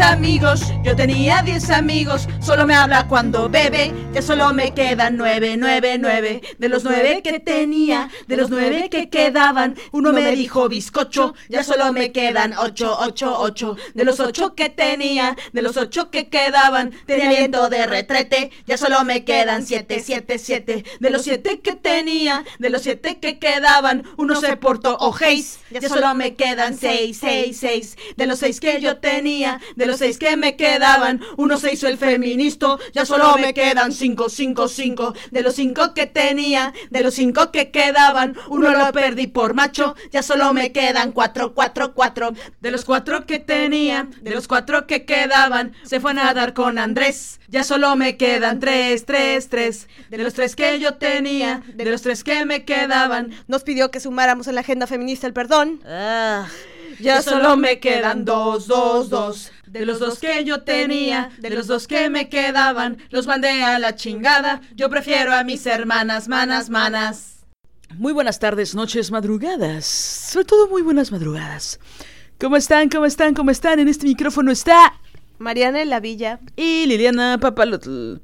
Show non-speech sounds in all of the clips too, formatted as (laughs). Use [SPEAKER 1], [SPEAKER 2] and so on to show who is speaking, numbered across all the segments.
[SPEAKER 1] Amigos, yo tenía 10 amigos, solo me habla cuando bebe, ya solo me quedan 9, 9, 9. De los 9 que tenía, de los 9 que quedaban, uno me dijo bizcocho, ya solo me quedan 8, 8, 8. De los 8 que tenía, de los 8 que quedaban, tenía viento de retrete, ya solo me quedan 7, 7, 7. De los 7 que tenía, de los 7 que quedaban, uno se portó ojéis, ya solo me quedan 6, 6, 6. De los 6 que yo tenía, de los 6 que me quedaban, uno se hizo el ya solo me quedan 5, 5, 5. De los 5 que tenía, de los 5 que quedaban, uno lo perdí por macho, ya solo me quedan 4, 4, 4. De los 4 que tenía, de los 4 que quedaban, se fue a nadar con Andrés, ya solo me quedan 3, 3, 3. De los 3 que yo tenía, de los 3 que me quedaban,
[SPEAKER 2] nos pidió que sumáramos en la agenda feminista el perdón.
[SPEAKER 1] Ah. Ya solo me quedan dos, dos, dos. De los dos que yo tenía, de los dos que me quedaban, los mandé a la chingada. Yo prefiero a mis hermanas, manas, manas.
[SPEAKER 3] Muy buenas tardes, noches, madrugadas. Sobre todo muy buenas madrugadas. ¿Cómo están? ¿Cómo están? ¿Cómo están? En este micrófono está
[SPEAKER 2] Mariana La Villa
[SPEAKER 3] y Liliana Papalotl.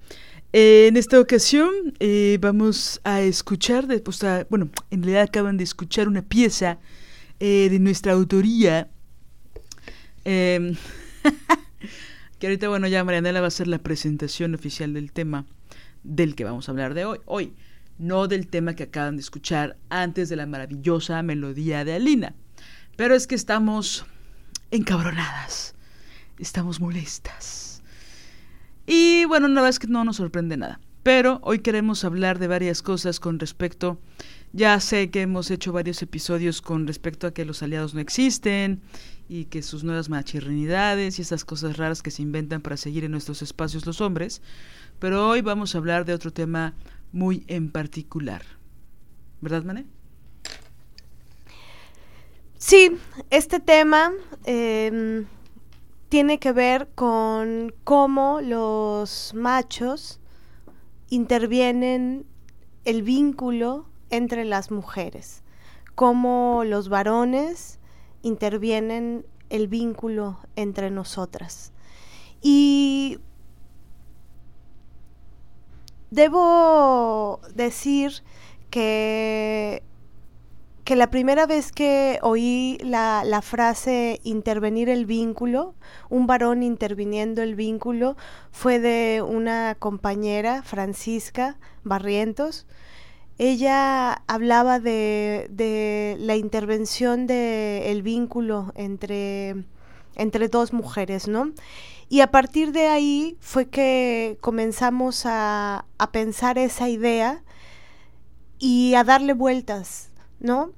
[SPEAKER 3] en esta ocasión eh, vamos a escuchar, de, pues, a, bueno, en realidad acaban de escuchar una pieza eh, de nuestra autoría. (laughs) Que ahorita, bueno, ya Marianela va a hacer la presentación oficial del tema del que vamos a hablar de hoy. Hoy, no del tema que acaban de escuchar antes de la maravillosa melodía de Alina. Pero es que estamos encabronadas, estamos molestas. Y bueno, la verdad es que no nos sorprende nada. Pero hoy queremos hablar de varias cosas con respecto ya sé que hemos hecho varios episodios con respecto a que los aliados no existen y que sus nuevas machirrinidades y esas cosas raras que se inventan para seguir en nuestros espacios los hombres, pero hoy vamos a hablar de otro tema muy en particular. ¿Verdad, Mané?
[SPEAKER 2] Sí, este tema eh, tiene que ver con cómo los machos intervienen el vínculo entre las mujeres, cómo los varones intervienen el vínculo entre nosotras. Y debo decir que, que la primera vez que oí la, la, frase intervenir el vínculo, un varón interviniendo el vínculo, fue de una compañera, Francisca Barrientos, ella hablaba de, la intervención del vínculo entre, entre dos mujeres, ¿no? Y a partir de ahí fue que comenzamos a, a pensar esa idea y a darle vueltas, ¿no?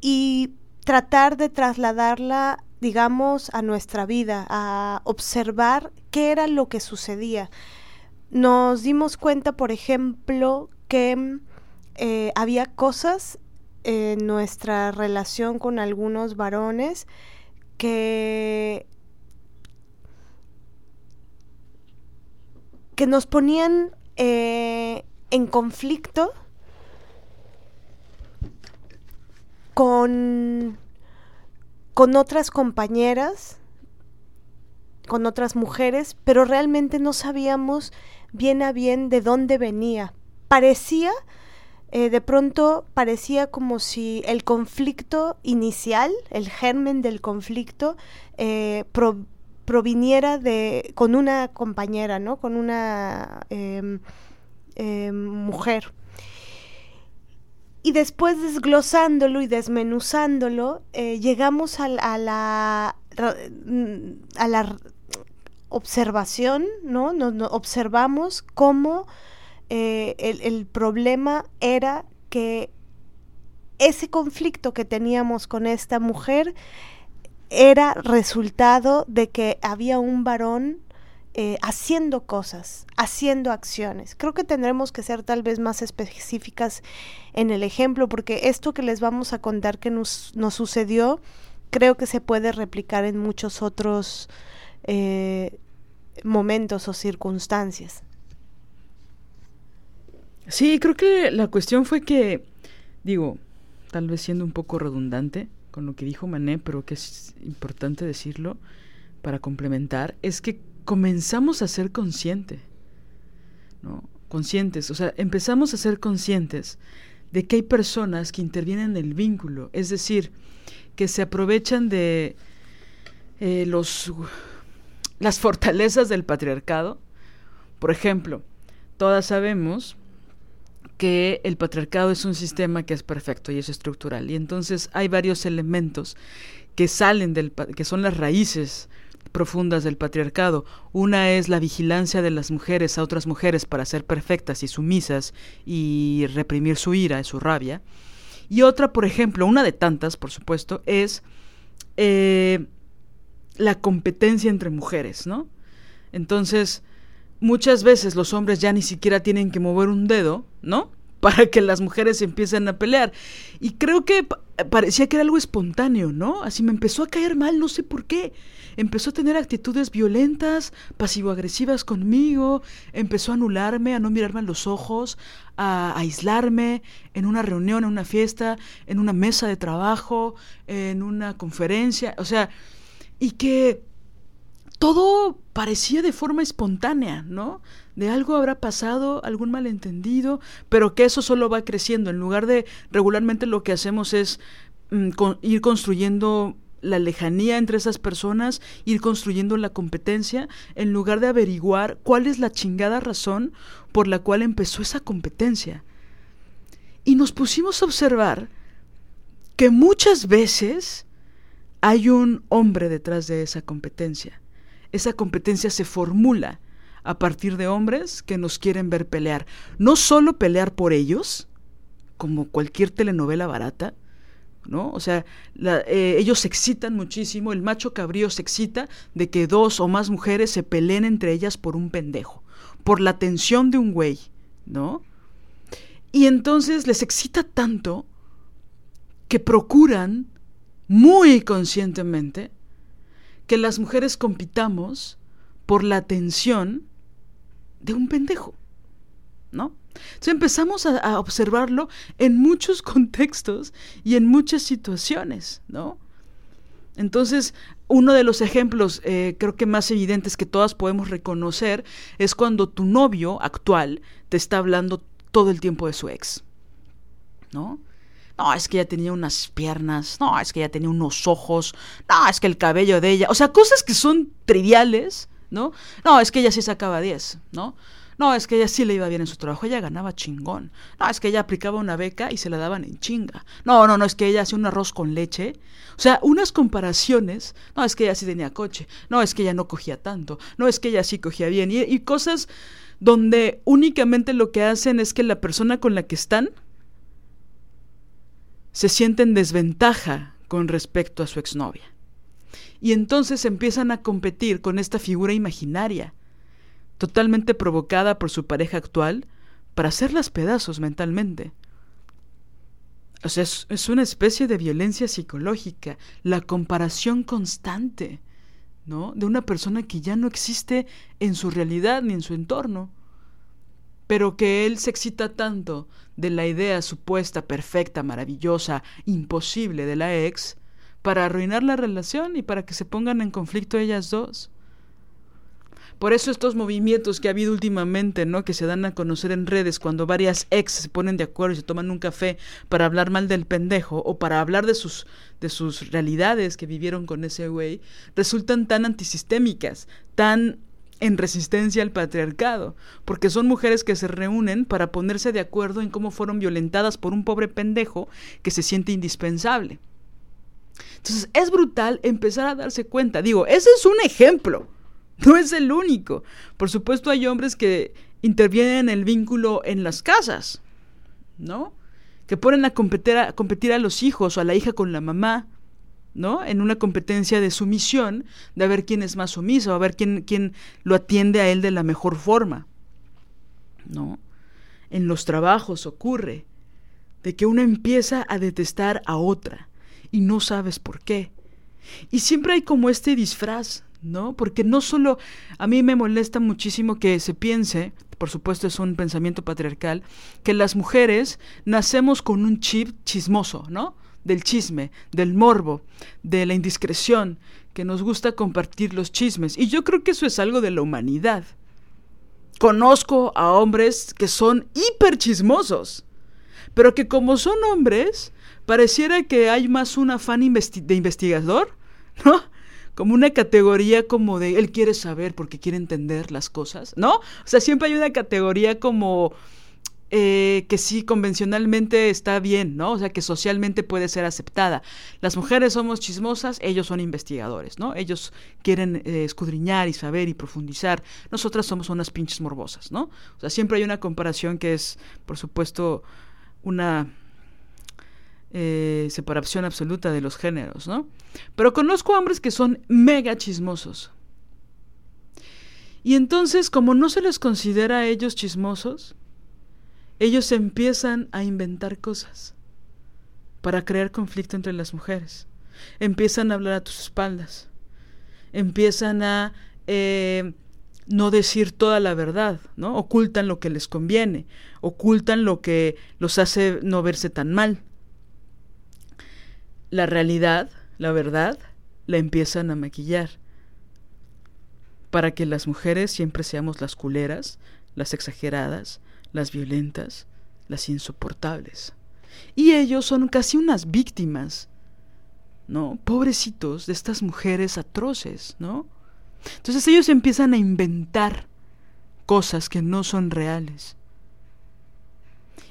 [SPEAKER 2] Y tratar de trasladarla, digamos, a nuestra vida, a observar qué era lo que sucedía. Nos dimos cuenta, por ejemplo, que eh, había cosas en nuestra relación con algunos varones que que nos ponían eh, en conflicto con con otras compañeras con otras mujeres pero realmente no sabíamos bien a bien de dónde venía. Parecía eh, de pronto parecía como si el conflicto inicial, el germen del conflicto, eh, proviniera de con una compañera, ¿no? Con una em, em, mujer. Y después desglosándolo y desmenuzándolo, eh, llegamos a, la a la observación, ¿no? Nos, observamos cómo eh, el, problema era que ese conflicto que teníamos con esta mujer era resultado de que había un varón eh, haciendo cosas, haciendo acciones. Creo que tendremos que ser tal vez más específicas en el ejemplo, porque esto que les vamos a contar que nos, nos sucedió, creo que se puede replicar en muchos otros eh, momentos o circunstancias.
[SPEAKER 3] Sí, creo que la cuestión fue que, digo, tal vez siendo un poco redundante con lo que dijo Mané, pero que es importante decirlo para complementar, es que comenzamos a ser conscientes, ¿no? Conscientes, o sea, empezamos a ser conscientes de que hay personas que intervienen en el vínculo, es decir, que se aprovechan de eh, los, las fortalezas del patriarcado. Por ejemplo, todas sabemos que el patriarcado es un sistema que es perfecto y es estructural. Y entonces hay varios elementos que salen del que son las raíces profundas del patriarcado. Una es la vigilancia de las mujeres a otras mujeres para ser perfectas y sumisas y reprimir su ira, su rabia. Y otra, por ejemplo, una de tantas, por supuesto, es eh, la competencia entre mujeres, ¿no? Entonces, muchas veces los hombres ya ni siquiera tienen que mover un dedo, ¿no? (laughs) Para que las mujeres empiecen a pelear. Y creo que parecía que era algo espontáneo, ¿no? Así me empezó a caer mal, no sé por qué. Empezó a tener actitudes violentas, pasivo-agresivas conmigo, empezó a anularme, a no mirarme a los ojos, a aislarme en una reunión, en una fiesta, en una mesa de trabajo, en una conferencia, o sea, y que todo parecía de forma espontánea, ¿no? De algo habrá pasado, algún malentendido, pero que eso solo va creciendo. En lugar de regularmente lo que hacemos es mm, ir construyendo la lejanía entre esas personas, ir construyendo la competencia, en lugar de averiguar cuál es la chingada razón por la cual empezó esa competencia. Y nos pusimos a observar que muchas veces hay un hombre detrás de esa competencia esa competencia se formula a partir de hombres que nos quieren ver pelear. No solo pelear por ellos, como cualquier telenovela barata, ¿no? O sea, eh, ellos se excitan muchísimo, el macho cabrío se excita de que dos o más mujeres se peleen entre ellas por un pendejo, por la atención de un güey, ¿no? Y entonces les excita tanto que procuran muy conscientemente que las mujeres compitamos por la atención de un pendejo, ¿no? Entonces empezamos a, observarlo en muchos (laughs) contextos y en muchas situaciones, ¿no? Entonces, uno de los ejemplos eh, creo que más evidentes que todas podemos reconocer es cuando tu novio actual te está hablando todo el tiempo de su ex, ¿no? No, es que ella tenía unas piernas, no, es que ella tenía unos ojos, no, es que el cabello de ella, o sea, cosas que son triviales, ¿no? No, es que ella sí sacaba 10, ¿no? No, es que ella sí le iba bien en su trabajo, ella ganaba chingón. No, es que ella aplicaba una beca y se la daban en chinga. No, no, no, es que ella hacía un arroz con leche. O sea, unas comparaciones. No, es que ella sí tenía coche. No, es que ella no cogía tanto. No, es que ella sí cogía bien. Y, y cosas donde únicamente lo que hacen es que la persona con la que están se siente en desventaja con respecto a su exnovia. Y entonces empiezan a competir con esta figura imaginaria, totalmente provocada por su pareja actual, para hacerlas pedazos mentalmente. O sea, es, es, una especie de violencia psicológica, la comparación constante, ¿no? De una persona que ya no existe en su realidad ni en su entorno pero que él se excita tanto de la idea supuesta, perfecta, maravillosa, imposible de la ex, para arruinar la relación y para que se pongan en conflicto ellas dos. Por eso estos movimientos que ha habido últimamente, ¿no? Que se dan a conocer en redes cuando varias ex se ponen de acuerdo y se toman un café para hablar mal del pendejo o para hablar de sus de sus realidades que vivieron con ese güey, resultan tan antisistémicas, tan en resistencia al patriarcado, porque son mujeres que se reúnen para ponerse de acuerdo en cómo fueron violentadas por un pobre pendejo que se siente indispensable. Entonces es brutal empezar a darse cuenta. Digo, ese es un ejemplo, (laughs) no es el único. Por supuesto hay hombres que intervienen en el vínculo en las casas, ¿no? Que ponen a competir a, competir a los hijos o a la hija con la mamá, ¿no? En una competencia de sumisión, de a ver quién es más sumiso, a ver quién, quién lo atiende a él de la mejor forma, ¿no? En los trabajos ocurre de que una empieza a detestar a otra y no sabes por qué. Y siempre hay como este disfraz, ¿no? Porque no solo a mí me molesta muchísimo que se piense, por supuesto es un pensamiento patriarcal, que las mujeres nacemos con un chip chismoso, ¿no? Del chisme, del morbo, de la indiscreción, que nos gusta compartir los chismes. Y yo creo que eso es algo de la humanidad. Conozco a hombres que son hiper chismosos, pero que como son hombres, pareciera que hay más un afán de investigador, (laughs) ¿no? Como una categoría como de él quiere saber porque quiere entender las cosas, ¿no? O sea, siempre hay una categoría como eh, que sí convencionalmente está bien, ¿no? O sea, que socialmente puede ser aceptada. Las mujeres somos chismosas, ellos son investigadores, ¿no? Ellos quieren eh, escudriñar y saber y profundizar. Nosotras somos unas pinches morbosas, ¿no? O sea, siempre hay una comparación que es, por supuesto, una eh, separación absoluta de los géneros, ¿no? Pero conozco hombres que son mega chismosos. Y entonces, como no se les considera a ellos chismosos, ellos empiezan a inventar cosas para crear conflicto entre las mujeres. Empiezan a hablar a tus espaldas. Empiezan a eh, no decir toda la verdad, ¿no? Ocultan lo que les conviene, ocultan lo que los hace no verse tan mal. La realidad, la verdad, la empiezan a maquillar para que las mujeres siempre seamos las culeras, las exageradas, las violentas, las insoportables. Y ellos son casi unas víctimas, ¿no? Pobrecitos de estas mujeres atroces, ¿no? Entonces ellos empiezan a inventar cosas que no son reales.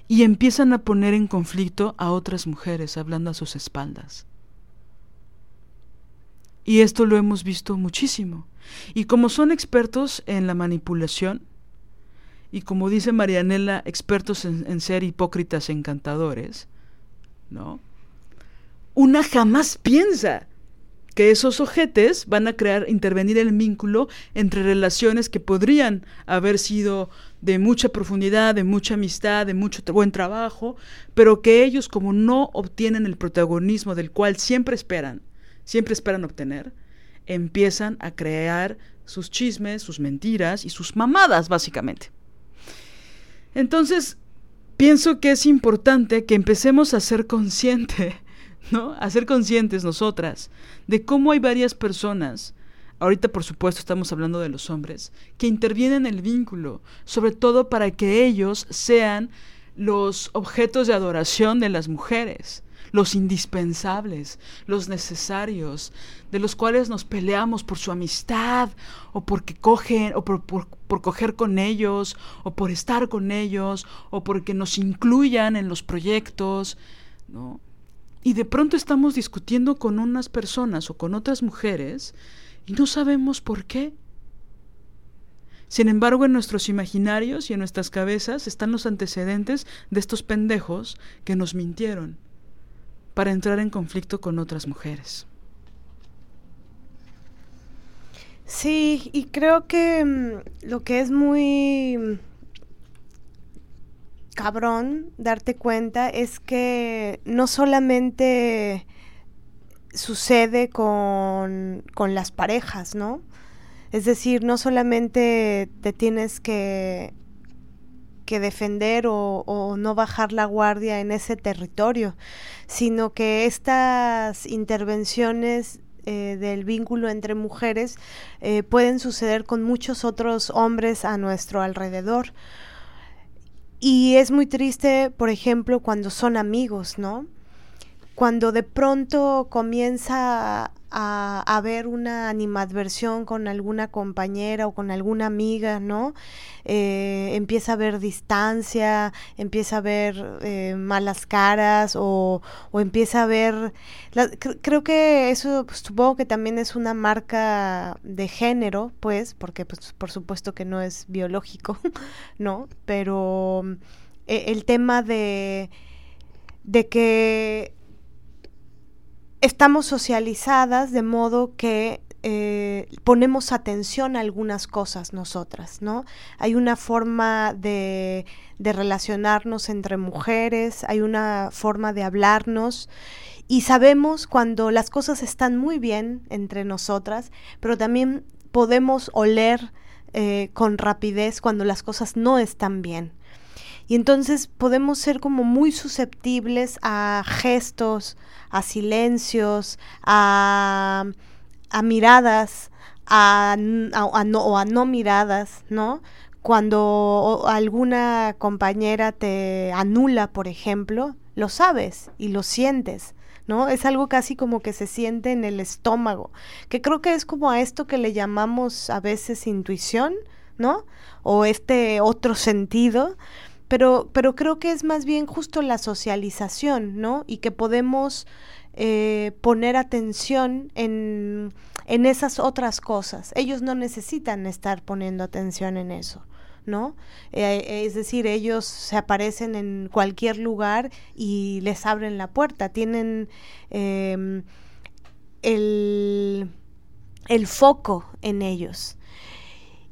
[SPEAKER 3] Y empiezan a poner en conflicto a otras mujeres hablando a sus espaldas. Y esto lo hemos visto muchísimo. Y como son expertos en la manipulación, y como dice Marianela, expertos en, ser hipócritas encantadores, ¿no? Una jamás piensa que esos ojetes van a crear, intervenir el vínculo entre relaciones que podrían haber sido de mucha profundidad, de mucha amistad, de mucho buen trabajo, pero que ellos como no obtienen el protagonismo del cual siempre esperan, siempre esperan obtener, empiezan a crear sus chismes, sus mentiras y sus mamadas, básicamente. Entonces, pienso que es importante que empecemos a ser consciente, (laughs) ¿no? A ser conscientes nosotras de cómo hay varias personas, ahorita por supuesto estamos hablando de los hombres, que intervienen en el vínculo, sobre todo para que ellos sean los objetos de adoración de las mujeres los indispensables, los necesarios, de los cuales nos peleamos por su amistad, o porque cogen, o por, por, coger con ellos, o por estar con ellos, o porque nos incluyan en los proyectos, ¿no? Y de pronto estamos discutiendo con unas personas o con otras mujeres y no sabemos por qué. Sin embargo, en nuestros imaginarios y en nuestras cabezas están los antecedentes de estos pendejos que nos mintieron para entrar en conflicto con otras mujeres.
[SPEAKER 2] Sí, y creo que mm, lo que es muy mm, cabrón darte cuenta es que no solamente sucede con, con las parejas, ¿no? Es decir, no solamente te tienes que que defender o, no bajar la guardia en ese territorio, sino que estas intervenciones eh, del vínculo entre mujeres eh, pueden suceder con muchos otros hombres a nuestro alrededor. Y es muy triste, por ejemplo, cuando son amigos, ¿no? Cuando de pronto comienza a haber una animadversión con alguna compañera o con alguna amiga, ¿no? Eh, empieza a haber distancia, empieza a haber eh, malas caras o, empieza a haber... creo que eso pues, supongo que también es una marca de género, pues, porque pues, por supuesto que no es biológico, (laughs) ¿no? Pero eh, el tema de, de que estamos socializadas de modo que eh, ponemos atención a algunas cosas nosotras, ¿no? Hay una forma de, relacionarnos entre mujeres, hay una forma de hablarnos y sabemos cuando las cosas están muy bien entre nosotras, pero también podemos oler eh, con rapidez cuando las cosas no están bien. Y entonces podemos ser como muy susceptibles a gestos, a silencios, a, miradas, a, no, o a no miradas, ¿no? Cuando alguna compañera te anula, por ejemplo, lo sabes y lo sientes. ¿no? Es algo casi como que se siente en el estómago, que creo que es como a esto que le llamamos a veces intuición, ¿no? O este otro sentido, pero, pero creo que es más bien justo la socialización, ¿no? Y que podemos eh, poner atención en, en esas otras cosas. Ellos no necesitan estar poniendo atención en eso. ¿no? Eh, es decir, ellos se aparecen en cualquier lugar y les abren la puerta, tienen em, el, el, foco en ellos.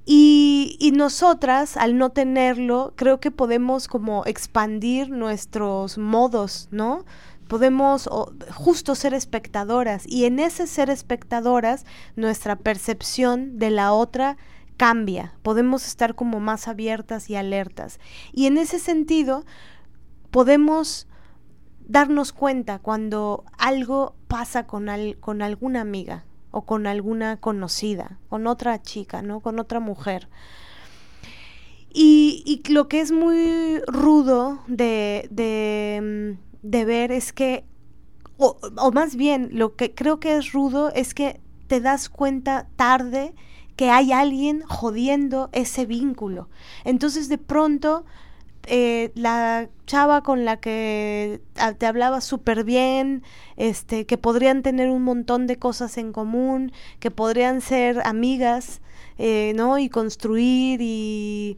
[SPEAKER 2] Y, nosotras, al no tenerlo, creo que podemos como expandir nuestros modos, ¿no? Podemos justo ser espectadoras y en ese ser espectadoras nuestra percepción de la otra cambia, podemos estar como más abiertas y alertas. Y en ese sentido, podemos darnos cuenta cuando algo pasa con, con alguna amiga, o con alguna conocida, con otra chica, ¿no? Con otra mujer. Y, lo que es muy rudo de, de, mm, ver es que, o, más bien, lo que creo que es rudo es que te das cuenta tarde que hay alguien jodiendo ese vínculo. Entonces de pronto eh, la chava con la que te hablaba súper bien, este, que podrían tener un montón de cosas en común, que podrían ser amigas, eh, ¿no? Y construir y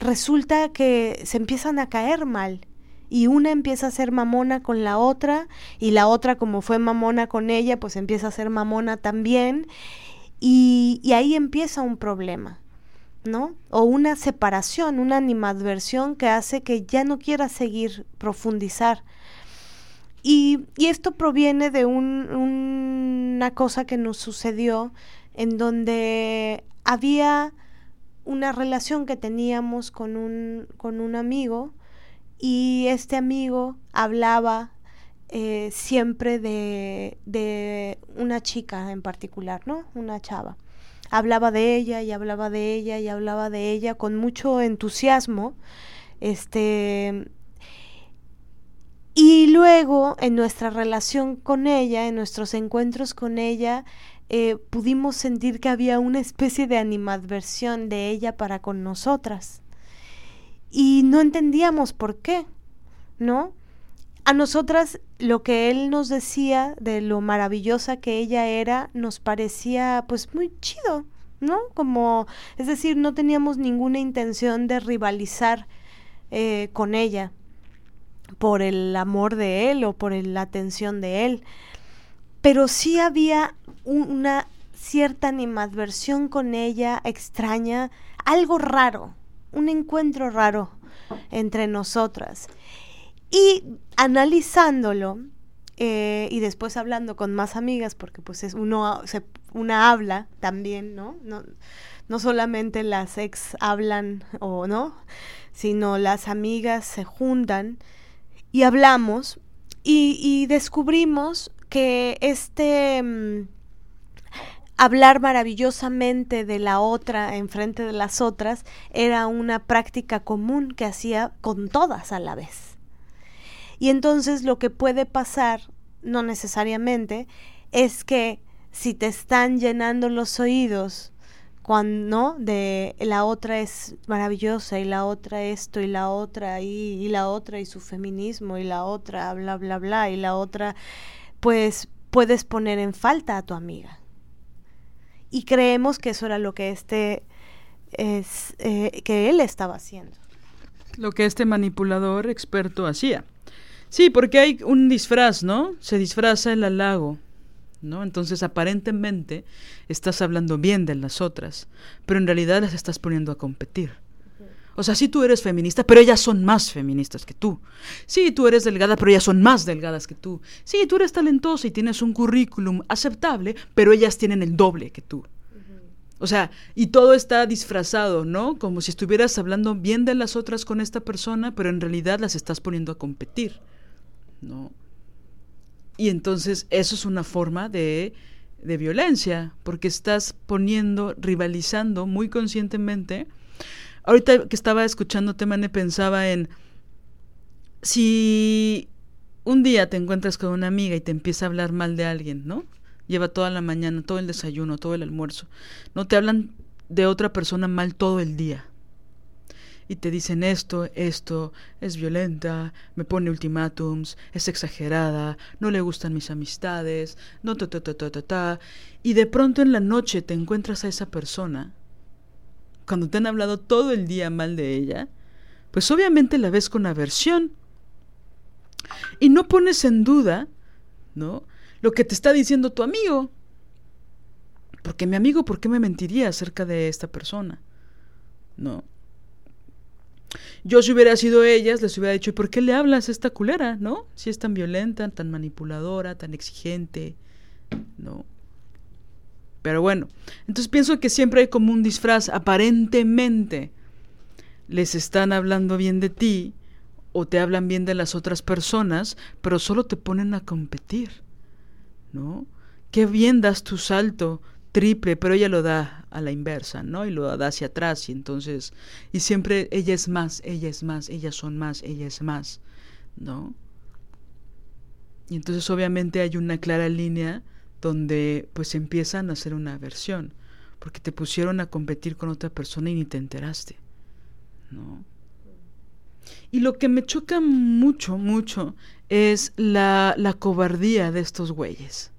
[SPEAKER 2] resulta que se empiezan a caer mal y una empieza a ser mamona con la otra y la otra como fue mamona con ella pues empieza a ser mamona también y ahí empieza un problema. O una separación, una animadversión que hace que ya no quiera seguir profundizar. Y, esto proviene de una cosa que nos sucedió en donde había una relación que teníamos con un, con un amigo y este amigo hablaba eh, siempre de, de, una chica en particular, ¿no? Una chava hablaba de ella y hablaba de ella y hablaba de ella con mucho entusiasmo. Este y luego en nuestra relación con ella, en nuestros encuentros con ella, eh, pudimos sentir que había una especie de animadversión de ella para con nosotras. Y no entendíamos por qué, ¿no? A nosotras lo que él nos decía de lo maravillosa que ella era nos parecía pues muy chido, ¿no? Como, es decir, no teníamos ninguna intención de rivalizar eh, con ella por el amor de él o por la atención de él, pero sí había una cierta animadversión con ella extraña, algo raro, un encuentro raro entre nosotras. Y analizándolo eh, y después hablando con más amigas, porque pues es uno se, una habla también, ¿no? ¿no? No solamente las ex hablan o no, sino las amigas se juntan y hablamos y, descubrimos que este, mm, hablar maravillosamente de la otra en frente de las otras era una práctica común que hacía con todas a la vez. Y entonces lo que puede pasar, no necesariamente, es que si te están llenando los oídos cuando de la otra es maravillosa y la otra esto y la otra y, y la otra y su feminismo y la otra bla bla bla y la otra pues puedes poner en falta a tu amiga. Y creemos que eso era lo que este es eh, que él estaba haciendo.
[SPEAKER 3] Lo que este manipulador experto hacía sí porque hay un disfraz no se disfraza el halago ¿no? Entonces aparentemente estás hablando bien de las otras, pero en realidad las estás poniendo a competir. O sea, sí tú eres feminista, pero ellas son más feministas que tú. Sí, tú eres delgada, pero ellas son más delgadas que tú. Sí, tú eres talentosa y tienes un currículum aceptable, pero ellas tienen el doble que tú. O sea, y todo está disfrazado, ¿no? Como si estuvieras hablando bien de las otras con esta persona, pero en realidad las estás poniendo a competir, ¿no? Y entonces eso es una forma de, de violencia, porque estás poniendo, rivalizando muy conscientemente. Ahorita que estaba escuchando Temane pensaba en si un día te encuentras con una amiga y te empieza a hablar mal de alguien, ¿no? Lleva toda la mañana, todo el desayuno, todo el almuerzo. No te hablan de otra persona mal todo el día y te dicen esto, esto, es violenta, me pone ultimátums, es exagerada, no le gustan mis amistades, no ta ta ta ta ta ta, y de pronto en la noche te encuentras a esa persona, cuando te han hablado todo el día mal de ella, pues obviamente la ves con aversión. Y no pones en duda, ¿no? Lo que te está diciendo tu amigo. Porque mi amigo, ¿por qué me mentiría acerca de esta persona? ¿No? Yo si hubiera sido ellas, les hubiera dicho, ¿y por qué le hablas a esta culera, no? Si es tan violenta, tan manipuladora, tan exigente, ¿no? Pero bueno, entonces pienso que siempre hay como un disfraz, aparentemente les están hablando bien de ti o te hablan bien de las otras personas, pero solo te ponen a competir, ¿no? Qué bien das tu salto, triple, pero ella lo da a la inversa, ¿no? Y lo da hacia atrás y entonces, y siempre ella es más, ella es más, ellas son más, ella es más, ¿no? Y entonces obviamente hay una clara línea donde pues empiezan a hacer una aversión, porque te pusieron a competir con otra persona y ni te enteraste, ¿no? Y lo que me choca mucho, mucho, es la, la cobardía de estos güeyes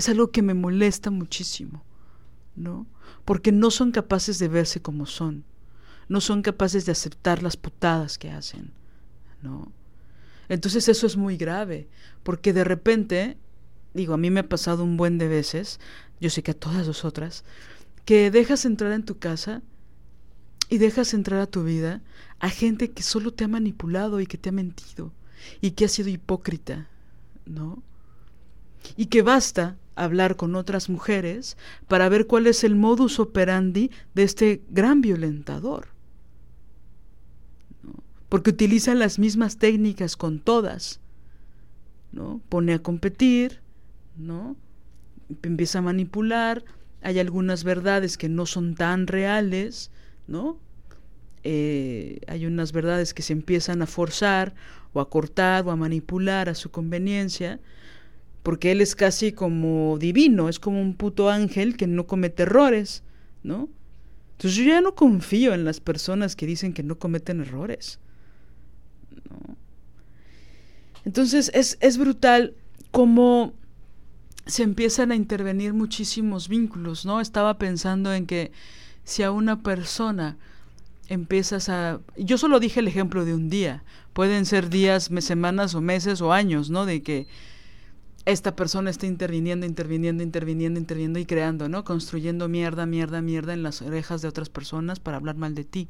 [SPEAKER 3] es algo que me molesta muchísimo, ¿no? Porque no son capaces de verse como son, no son capaces de aceptar las putadas que hacen, ¿no? Entonces eso es muy grave, porque de repente, digo, a mí me ha pasado un buen de veces, yo sé que a todas otras, que dejas entrar en tu casa y dejas entrar a tu vida a gente que solo te ha manipulado y que te ha mentido y que ha sido hipócrita, ¿no? Y que basta hablar con otras mujeres para ver cuál es el modus operandi de este gran violentador. Porque utiliza las mismas técnicas con todas. ¿no? Pone a competir, ¿no? empieza a manipular, hay algunas verdades que no son tan reales, ¿no? Eh, hay unas verdades que se empiezan a forzar o a cortar o a manipular a su conveniencia, porque él es casi como divino, es como un puto ángel que no comete errores, ¿no? Entonces yo ya no confío en las personas que dicen que no cometen errores. ¿no? Entonces es, es brutal cómo se empiezan a intervenir muchísimos vínculos, ¿no? Estaba pensando en que si a una persona empiezas a... Yo solo dije el ejemplo de un día, pueden ser días, semanas o meses o años, ¿no? De que esta persona está interviniendo, interviniendo, interviniendo, interviniendo y creando, ¿no? Construyendo mierda, mierda, mierda en las orejas de otras personas para hablar mal de ti.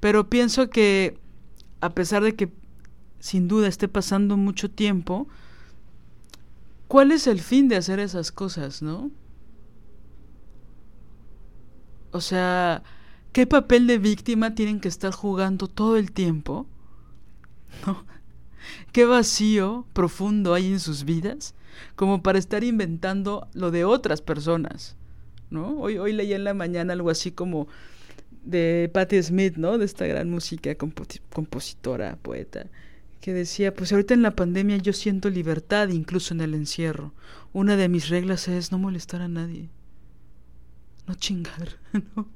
[SPEAKER 3] Pero pienso que a pesar de que sin duda esté pasando mucho tiempo, ¿cuál es el fin de hacer esas cosas, no? O sea, ¿qué papel de víctima tienen que estar jugando todo el tiempo? (laughs) ¿No? Qué vacío profundo hay en sus vidas como para estar inventando lo de otras personas, ¿no? Hoy, hoy en la mañana algo así como de Patti Smith, ¿no? De esta gran música, compositora, poeta, que decía, pues ahorita en la pandemia yo siento libertad incluso en el encierro. Una de mis reglas es no molestar a nadie, no chingar, (laughs) ¿no?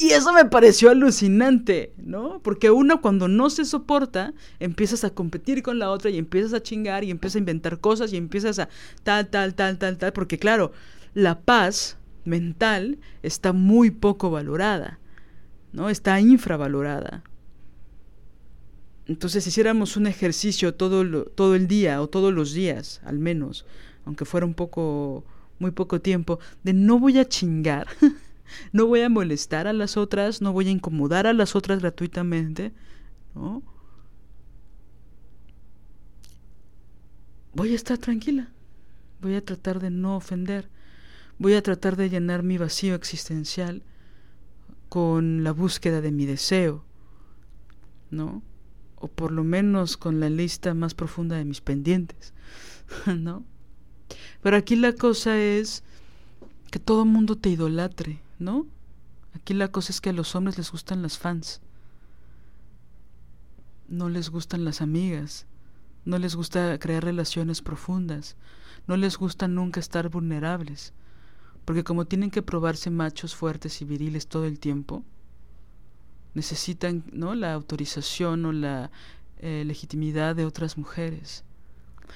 [SPEAKER 3] Y eso me pareció alucinante, ¿no? Porque uno cuando no se soporta, empiezas a competir con la otra y empiezas a chingar y empiezas a inventar cosas y empiezas a tal, tal, tal, tal, tal, porque claro, la paz mental está muy poco valorada, ¿no? Está infravalorada. Entonces, si hiciéramos un ejercicio todo, todo el día o todos los días, al menos, aunque fuera un poco, muy poco tiempo, de no voy a chingar, (laughs) no voy a molestar a las otras, no voy a incomodar a las otras gratuitamente, ¿no? Voy a estar tranquila, voy a tratar de no ofender, voy a tratar de llenar mi vacío existencial con la búsqueda de mi deseo, ¿no? O por lo menos con la lista más profunda de mis pendientes, (laughs) ¿no? Pero aquí la cosa es que todo el mundo te idolatre, ¿no? Aquí la cosa es que a los hombres les gustan las fans, no les gustan las amigas, no les gusta crear relaciones profundas, no les gusta nunca estar vulnerables porque como tienen que probarse machos fuertes y viriles todo el tiempo, necesitan ¿no? la autorización o la eh, legitimidad de otras mujeres.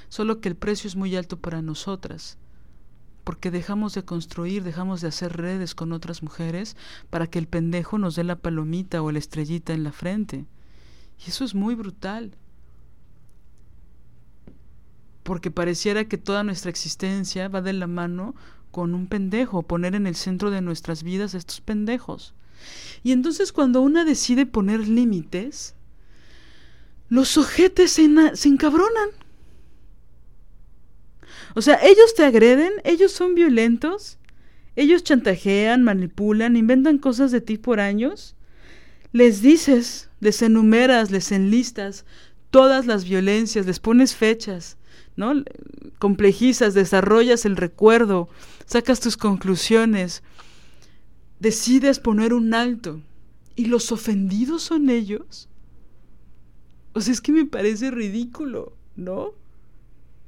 [SPEAKER 3] Solo que el precio es muy alto para nosotras, porque dejamos de construir, dejamos de hacer redes con otras mujeres para que el pendejo nos dé la palomita o la estrellita en la frente. Y eso es muy brutal. Porque pareciera que toda nuestra existencia va de la mano con un pendejo, poner en el centro de nuestras vidas a estos pendejos. Y entonces cuando una decide poner límites, los ojetes se, se encabronan. O sea, ellos te agreden, ellos son violentos, ellos chantajean, manipulan, inventan cosas de ti por años. Les dices, les enumeras, les enlistas todas las violencias, les pones fechas, ¿no? Complejizas, desarrollas el recuerdo, sacas tus conclusiones, decides poner un alto y los ofendidos son ellos. O sea, es que me parece ridículo, ¿no?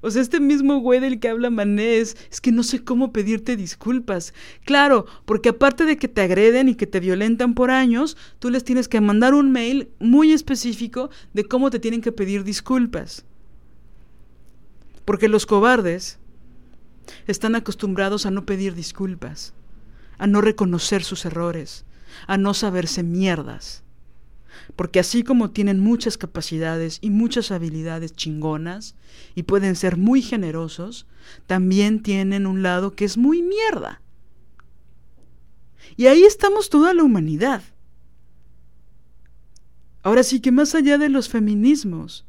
[SPEAKER 3] O sea, este mismo güey del que habla Manés, es que no sé cómo pedirte disculpas. Claro, porque aparte de que te agreden y que te violentan por años, tú les tienes que mandar un mail muy específico de cómo te tienen que pedir disculpas. Porque los cobardes están acostumbrados a no pedir disculpas, a no reconocer sus errores, a no saberse mierdas. Porque así como tienen muchas capacidades y muchas habilidades chingonas y pueden ser muy generosos, también tienen un lado que es muy mierda. Y ahí estamos toda la humanidad. Ahora sí que más allá de los feminismos,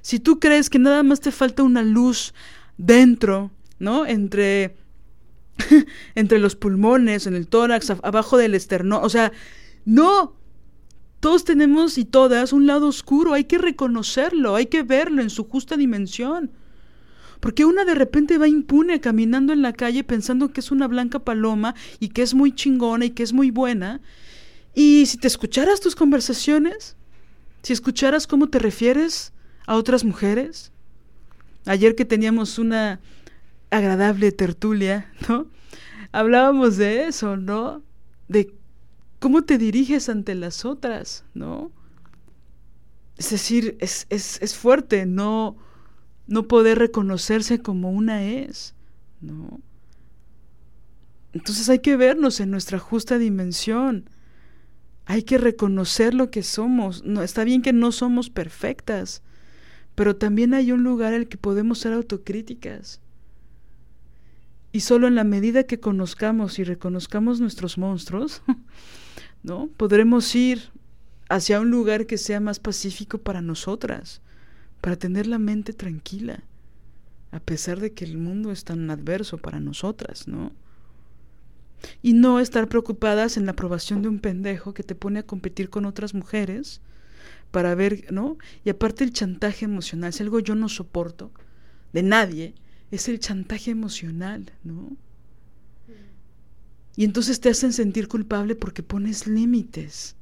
[SPEAKER 3] si tú crees que nada más te falta una luz dentro, ¿no? Entre (laughs) entre los pulmones, en el tórax, abajo del esternón, o sea, no. Todos tenemos y todas un lado oscuro, hay que reconocerlo, hay que verlo en su justa dimensión. Porque una de repente va impune caminando en la calle pensando que es una blanca paloma y que es muy chingona y que es muy buena. Y si te escucharas tus conversaciones, si escucharas cómo te refieres a otras mujeres. Ayer que teníamos una agradable tertulia, ¿no? Hablábamos de eso, ¿no? De cómo te diriges ante las otras, ¿no? Es decir, es, es, es fuerte no, no poder reconocerse como una es, ¿no? Entonces hay que vernos en nuestra justa dimensión. Hay que reconocer lo que somos. No, está bien que no somos perfectas pero también hay un lugar en el que podemos ser autocríticas. Y solo en la medida que conozcamos y reconozcamos nuestros monstruos, (laughs) ¿no? Podremos ir hacia un lugar que sea más pacífico para nosotras, para tener la mente tranquila, a pesar de que el mundo es tan adverso para nosotras, ¿no? Y no estar preocupadas en la aprobación de un pendejo que te pone a competir con otras mujeres para ver, ¿no? Y aparte el chantaje emocional, si algo yo no soporto de nadie, es el chantaje emocional, ¿no? Y entonces te hacen sentir culpable porque pones límites.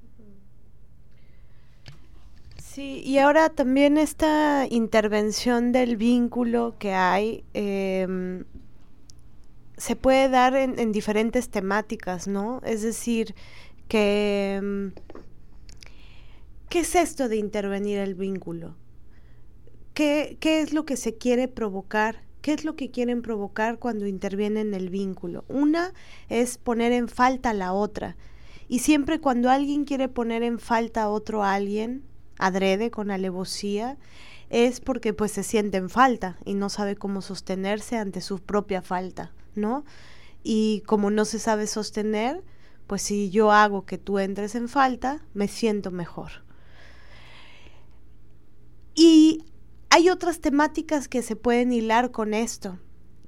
[SPEAKER 2] Sí, y ahora también esta intervención del vínculo que hay em, se puede dar en, diferentes temáticas, ¿no? Es decir, que... Em, ¿Qué es esto de intervenir el vínculo? ¿Qué, ¿Qué es lo que se quiere provocar? ¿Qué es lo que quieren provocar cuando intervienen el vínculo? Una es poner en falta a la otra. Y siempre cuando alguien quiere poner en falta a otro alguien, adrede, con alevosía, es porque pues se siente en falta y no sabe cómo sostenerse ante su propia falta, ¿no? Y como no se sabe sostener, pues si yo hago que tú entres en falta, me siento mejor. Y hay otras temáticas que se pueden hilar con esto,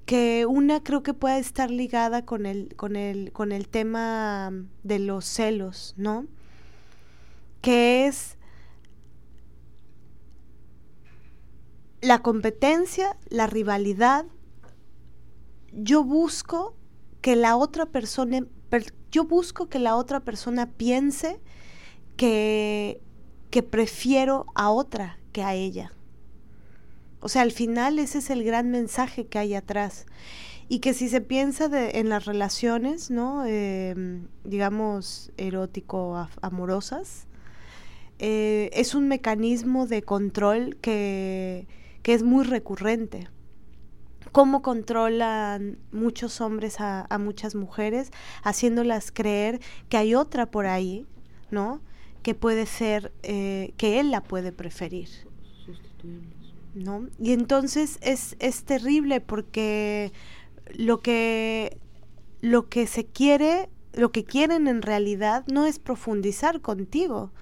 [SPEAKER 2] que una creo que puede estar ligada con el, con el, con el tema de los celos, ¿no? Que es la competencia, la rivalidad, yo busco que la otra persona, yo busco que la otra persona piense que, que prefiero a otra que a ella. O sea, al final ese es el gran mensaje que hay atrás. Y que si se piensa en las relaciones, ¿no? Em, digamos, erótico-amorosas, eh, es un mecanismo de control que, que es muy recurrente. Cómo controlan muchos hombres a, muchas mujeres, haciéndolas creer que hay otra por ahí, ¿no? Que puede ser, eh, que él la puede preferir. ¿No? Y entonces es, es terrible porque lo que, lo que se quiere, lo que quieren en realidad no es profundizar contigo,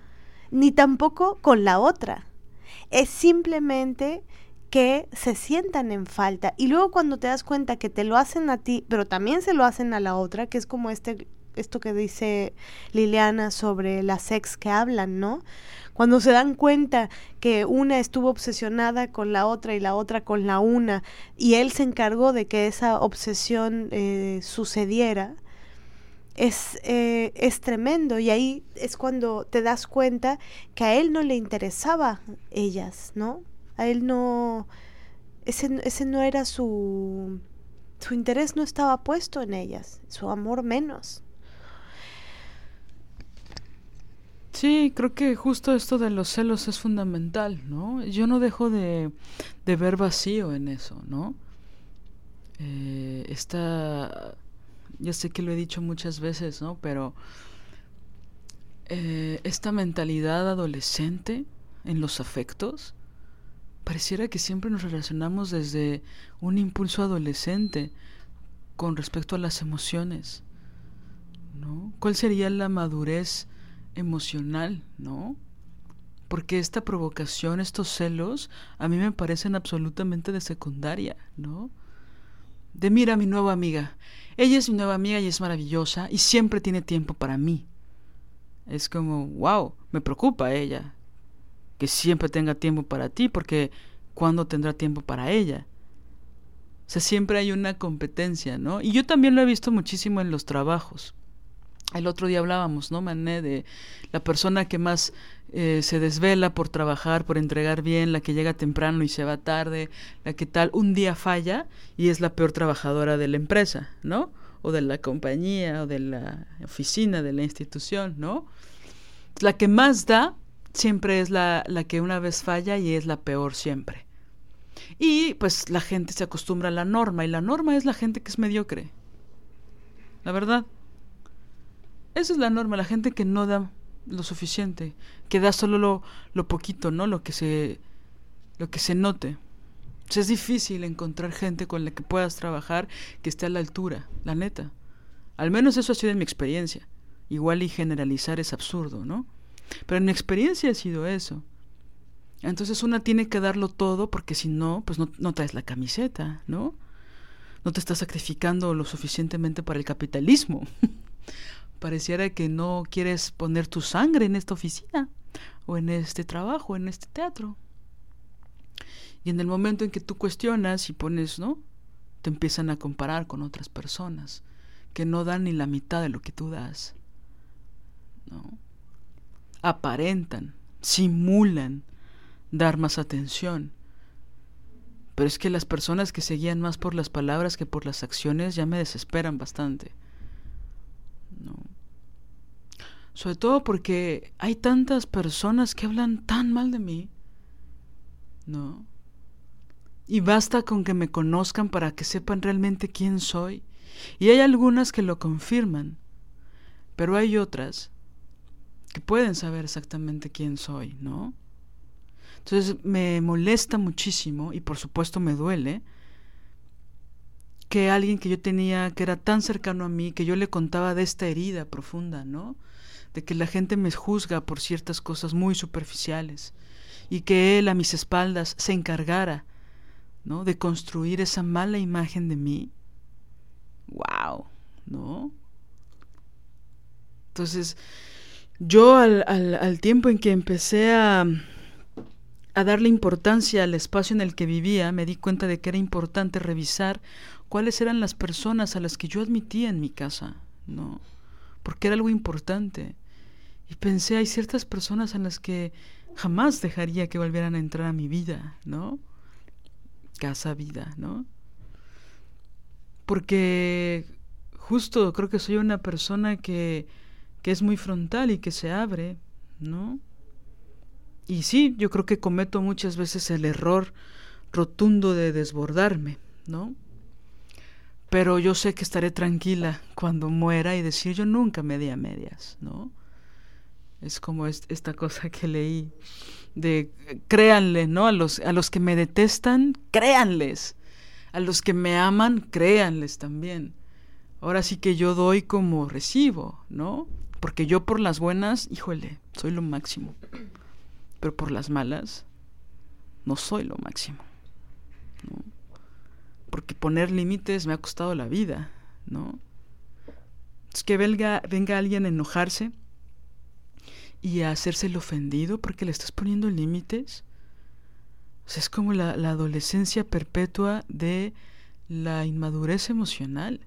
[SPEAKER 2] ni tampoco con la otra. Es simplemente que se sientan en falta. Y luego cuando te das cuenta que te lo hacen a ti, pero también se lo hacen a la otra, que es como este esto que dice Liliana sobre las ex que hablan, ¿no? Cuando se dan cuenta que una estuvo obsesionada con la otra y la otra con la una, y él se encargó de que esa obsesión eh, sucediera, es, eh, es tremendo. Y ahí es cuando te das cuenta que a él no le interesaba ellas, ¿no? A él no, ese, ese no era su, su interés no estaba puesto en ellas, su amor menos.
[SPEAKER 3] Sí, creo que justo esto de los celos es fundamental, ¿no? Yo no dejo de, de ver vacío en eso, ¿no? Eh, esta, ya sé que lo he dicho muchas veces, ¿no? Pero eh, esta mentalidad adolescente en los afectos, pareciera que siempre nos relacionamos desde un impulso adolescente con respecto a las emociones, ¿no? ¿Cuál sería la madurez emocional, no? Porque esta provocación, estos celos, a mí me parecen absolutamente de secundaria, ¿no? De mira mi nueva amiga. Ella es mi nueva amiga y es maravillosa y siempre tiene tiempo para mí. Es como, wow, me preocupa ella que siempre tenga tiempo para ti, porque ¿cuándo tendrá tiempo para ella? O sea, siempre hay una competencia, ¿no? Y yo también lo he visto muchísimo en los trabajos. El otro día hablábamos, ¿no, Mané? De la persona que más eh, se desvela por trabajar, por entregar bien, la que llega temprano y se va tarde, la que tal, un día falla y es la peor trabajadora de la empresa, ¿no? O de la compañía, o de la oficina, de la institución, ¿no? La que más da siempre es la, la que una vez falla y es la peor siempre. Y pues la gente se acostumbra a la norma y la norma es la gente que es mediocre. La verdad. Esa es la norma, la gente que no da lo suficiente, que da solo lo, lo poquito, ¿no? Lo que se lo que se note. es difícil encontrar gente con la que puedas trabajar que esté a la altura, la neta. Al menos eso ha sido en mi experiencia. Igual y generalizar es absurdo, ¿no? Pero en mi experiencia ha sido eso. Entonces una tiene que darlo todo porque si no, pues no, no traes la camiseta, ¿no? No te estás sacrificando lo suficientemente para el capitalismo. (laughs) Pareciera que no quieres poner tu sangre en esta oficina, o en este trabajo, en este teatro. Y en el momento en que tú cuestionas y pones, ¿no? Te empiezan a comparar con otras personas que no dan ni la mitad de lo que tú das. ¿No? Aparentan, simulan dar más atención. Pero es que las personas que se guían más por las palabras que por las acciones ya me desesperan bastante. ¿No? Sobre todo porque hay tantas personas que hablan tan mal de mí. ¿No? Y basta con que me conozcan para que sepan realmente quién soy. Y hay algunas que lo confirman. Pero hay otras que pueden saber exactamente quién soy, ¿no? Entonces me molesta muchísimo y por supuesto me duele que alguien que yo tenía, que era tan cercano a mí, que yo le contaba de esta herida profunda, ¿no? De que la gente me juzga por ciertas cosas muy superficiales y que él a mis espaldas se encargara, ¿no? De construir esa mala imagen de mí. ¡Wow! ¿No? Entonces, yo al, al, al tiempo en que empecé a, a darle importancia al espacio en el que vivía, me di cuenta de que era importante revisar cuáles eran las personas a las que yo admitía en mi casa, ¿no? Porque era algo importante. Y pensé, hay ciertas personas en las que jamás dejaría que volvieran a entrar a mi vida, ¿no? Casa, vida, ¿no? Porque justo creo que soy una persona que, que es muy frontal y que se abre, ¿no? Y sí, yo creo que cometo muchas veces el error rotundo de desbordarme, ¿no? Pero yo sé que estaré tranquila cuando muera y decir yo nunca me di a medias, ¿no? Es como esta cosa que leí de créanle, ¿no? A los, a los que me detestan, créanles. A los que me aman, créanles también. Ahora sí que yo doy como recibo, ¿no? Porque yo por las buenas, híjole, soy lo máximo pero por las malas no soy lo máximo. ¿no? Porque poner límites me ha costado la vida, ¿no? Es que venga, venga alguien a enojarse y a hacerse el ofendido porque le estás poniendo límites. O sea, es como la, la adolescencia perpetua de la inmadurez emocional.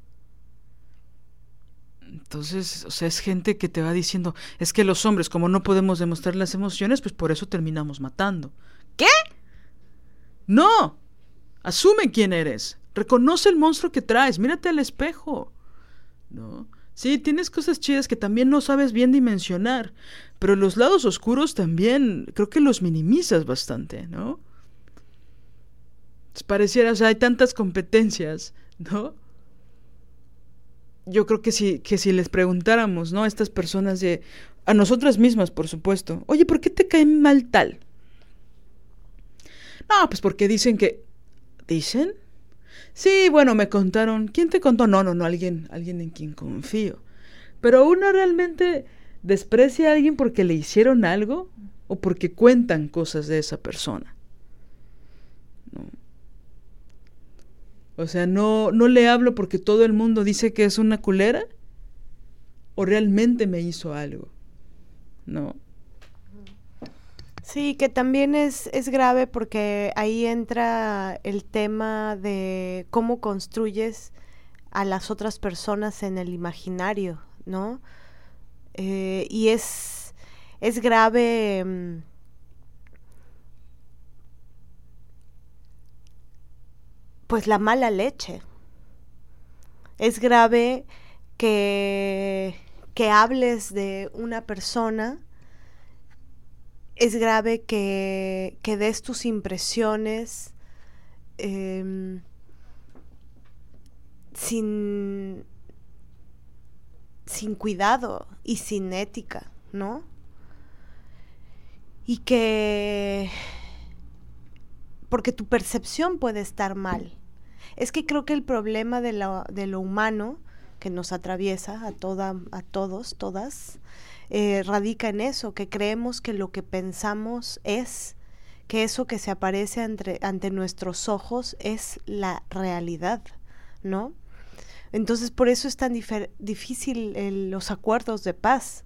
[SPEAKER 3] Entonces, o sea, es gente que te va diciendo, es que los hombres, como no podemos demostrar las emociones, pues por eso terminamos matando. ¿Qué? No. Asume quién eres. Reconoce el monstruo que traes. Mírate al espejo. ¿No? Sí, tienes cosas chidas que también no sabes bien dimensionar, pero los lados oscuros también creo que los minimizas bastante, ¿no? Pareciera, o sea, hay tantas competencias, ¿no? yo creo que si, que si les preguntáramos, ¿no? A estas personas de, a nosotras mismas, por supuesto, oye, ¿por qué te cae mal tal? No, pues porque dicen que, ¿dicen? Sí, bueno, me contaron, ¿quién te contó? No, no, no, alguien, alguien en quien confío. Pero uno realmente desprecia a alguien porque le hicieron algo o porque cuentan cosas de esa persona. ¿No? O sea, no, no le hablo porque todo el mundo dice que es una culera o realmente me hizo algo. ¿No?
[SPEAKER 2] Sí, que también es, es grave porque ahí entra el tema de cómo construyes a las otras personas en el imaginario, ¿no? Eh, y es, es grave. Mm, pues la mala leche. Es grave que, que hables de una persona, es grave que, que des tus impresiones eh, sin, sin cuidado y sin ética, ¿no? Y que porque tu percepción puede estar mal. Es que creo que el problema de lo, humano que nos atraviesa a, toda, a todos, todas, eh, radica en eso, que creemos que lo que pensamos es, que eso que se aparece ante nuestros ojos es la realidad, ¿no? Entonces por eso es tan difícil los acuerdos de paz.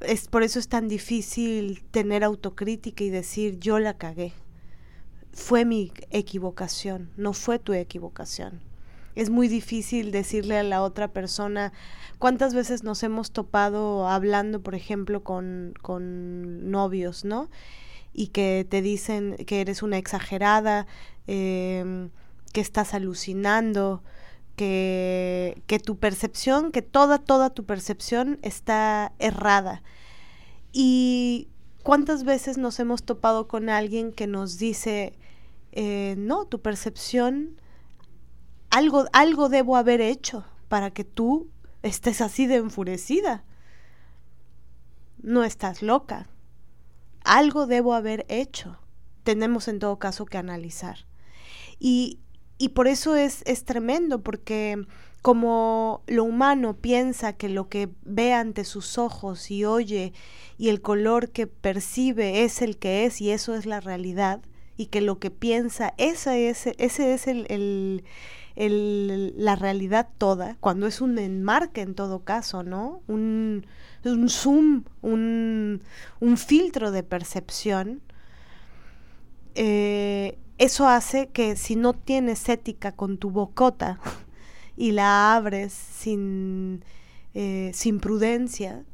[SPEAKER 2] Es, por eso es tan difícil tener autocrítica y decir yo la cagué fue mi equivocación, no fue tu equivocación. Es muy difícil decirle a la otra persona cuántas veces nos hemos topado hablando, por ejemplo, con, con novios, ¿no? Y que te dicen que eres una exagerada, em, que estás alucinando, que, que tu percepción, que toda, toda tu percepción está errada. Y cuántas veces nos hemos topado con alguien que nos dice, eh, no, tu percepción algo, algo debo haber hecho para que tú estés así de enfurecida. No estás loca. Algo debo haber hecho. Tenemos en todo caso que analizar. Y, y por eso es, es tremendo, porque como lo humano piensa que lo que ve ante sus ojos y oye y el color que percibe es el que es y eso es la realidad, y que lo que piensa, esa es, ese es el, la realidad toda, cuando es un enmarque en todo caso, ¿no? Un, un zoom, un, un, filtro de percepción. Eh, eso hace que si no tienes ética con tu bocota (laughs) y la abres sin, eh, sin prudencia,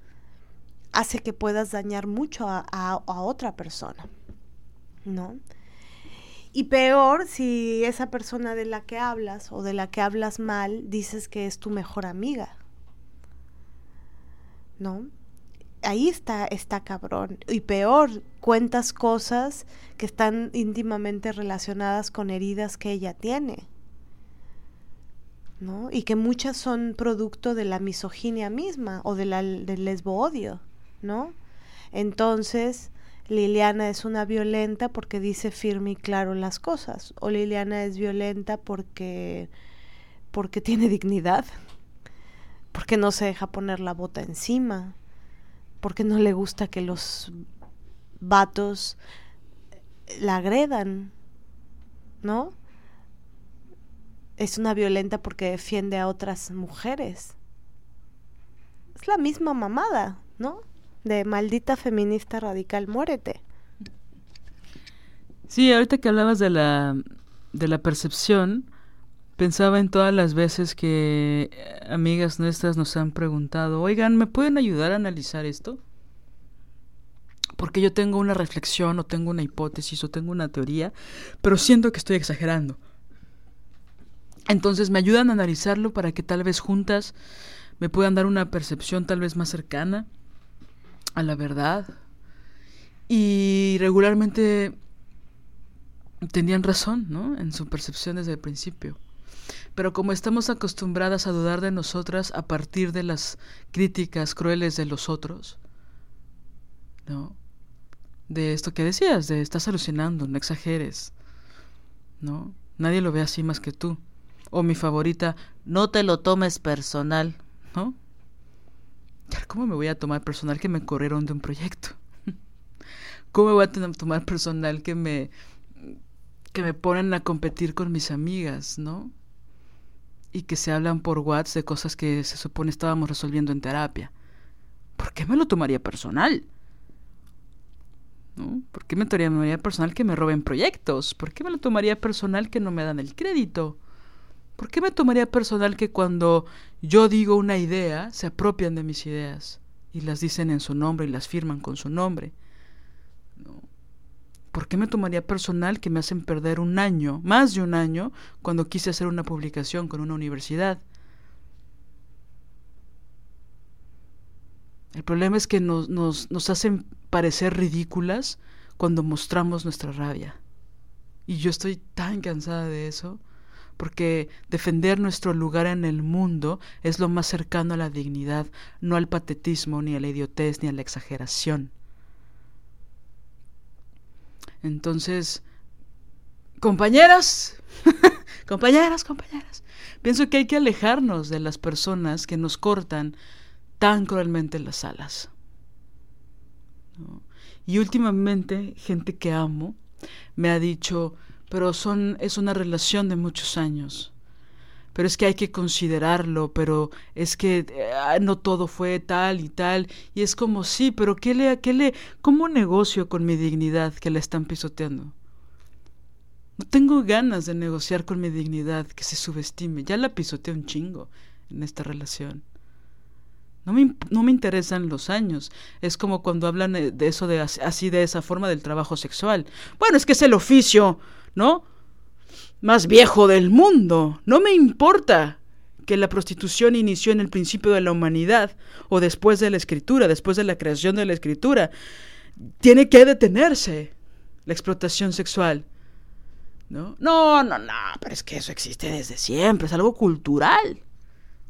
[SPEAKER 2] hace que puedas dañar mucho a, a, a otra persona, ¿no? Y peor si esa persona de la que hablas o de la que hablas mal dices que es tu mejor amiga. ¿No? Ahí está, está cabrón. Y peor, cuentas cosas que están íntimamente relacionadas con heridas que ella tiene. ¿no? Y que muchas son producto de la misoginia misma o de la, del lesbo odio, ¿no? Entonces, Liliana es una violenta porque dice firme y claro las cosas, o Liliana es violenta porque porque tiene dignidad, porque no se deja poner la bota encima, porque no le gusta que los vatos la agredan, ¿no? Es una violenta porque defiende a otras mujeres. Es la misma mamada, ¿no? de maldita feminista radical, muérete.
[SPEAKER 3] Sí, ahorita que hablabas de la, de la percepción, pensaba en todas las veces que amigas nuestras nos han preguntado, oigan, ¿me pueden ayudar a analizar esto? Porque yo tengo una reflexión o tengo una hipótesis o tengo una teoría, pero siento que estoy exagerando. Entonces me ayudan a analizarlo para que tal vez juntas me puedan dar una percepción tal vez más cercana a la verdad. Y regularmente tenían razón, ¿no? En su percepción desde el principio. Pero como estamos acostumbradas a dudar de nosotras a partir de las críticas crueles de los otros, ¿no? De esto que decías, de estás alucinando, no exageres, ¿no? Nadie lo ve así más que tú. O mi favorita, no te lo tomes personal, ¿no? ¿Cómo me voy a tomar personal que me corrieron de un proyecto? (laughs) ¿Cómo me voy a tomar personal que me que me ponen a competir con mis amigas, ¿no? Y que se hablan por WhatsApp de cosas que se supone estábamos resolviendo en terapia. ¿Por qué me lo tomaría personal? ¿No? ¿Por qué me tomaría personal que me roben proyectos? ¿Por qué me lo tomaría personal que no me dan el crédito? ¿Por qué me tomaría personal que cuando yo digo una idea se apropian de mis ideas y las dicen en su nombre y las firman con su nombre? ¿Por qué me tomaría personal que me hacen perder un año, más de un año, cuando quise hacer una publicación con una universidad? El problema es que nos, nos, nos hacen parecer ridículas cuando mostramos nuestra rabia. Y yo estoy tan cansada de eso porque defender nuestro lugar en el mundo es lo más cercano a la dignidad, no al patetismo, ni a la idiotez, ni a la exageración. Entonces, compañeras, (laughs) compañeras, compañeras, pienso que hay que alejarnos de las personas que nos cortan tan cruelmente las alas. Y últimamente, gente que amo me ha dicho, pero son, es una relación de muchos años. Pero es que hay que considerarlo, pero es que eh, no todo fue tal y tal. Y es como, sí, pero ¿qué le, qué le, cómo negocio con mi dignidad que la están pisoteando? No tengo ganas de negociar con mi dignidad que se subestime. Ya la pisoteé un chingo en esta relación. No me, no me interesan los años. Es como cuando hablan de eso de así de esa forma del trabajo sexual. Bueno, es que es el oficio, ¿no? Más viejo del mundo. No me importa que la prostitución inició en el principio de la humanidad o después de la escritura, después de la creación de la escritura. Tiene que detenerse la explotación sexual. ¿No? No, no, no, pero es que eso existe desde siempre, es algo cultural.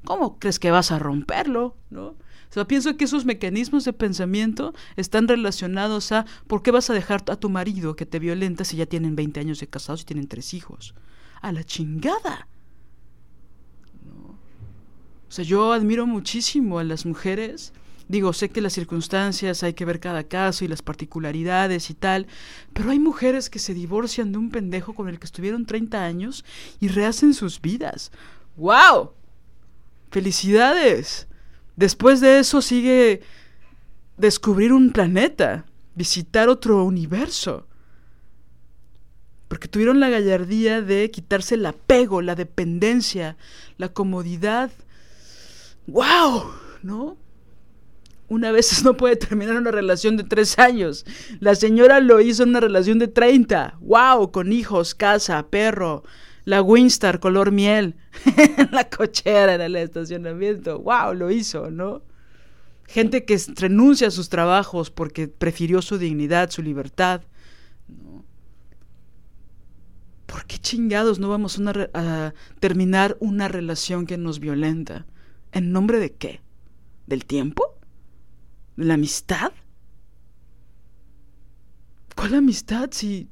[SPEAKER 3] ¿Cómo crees que vas a romperlo? ¿No? O sea, pienso que esos mecanismos de pensamiento están relacionados a por qué vas a dejar a tu marido que te violenta si ya tienen 20 años de casados y tienen tres hijos. A la chingada. ¿No? O sea, yo admiro muchísimo a las mujeres. Digo, sé que las circunstancias hay que ver cada caso y las particularidades y tal, pero hay mujeres que se divorcian de un pendejo con el que estuvieron 30 años y rehacen sus vidas. ¡Wow! Felicidades. Después de eso sigue descubrir un planeta, visitar otro universo. Porque tuvieron la gallardía de quitarse el apego, la dependencia, la comodidad. ¡Wow! ¿No? Una vez (laughs) no puede terminar una relación de tres años. La señora lo hizo en una relación de treinta. ¡Wow! Con hijos, casa, perro, la Winstar color miel (laughs) la cochera en el estacionamiento. ¡Wow! Lo hizo, ¿no? Gente que renuncia a sus trabajos porque prefirió su dignidad, su libertad. ¿no? ¿Por qué chingados no vamos a terminar una relación que nos violenta? ¿En nombre de qué? ¿Del tiempo? ¿De la amistad? ¿Cuál amistad si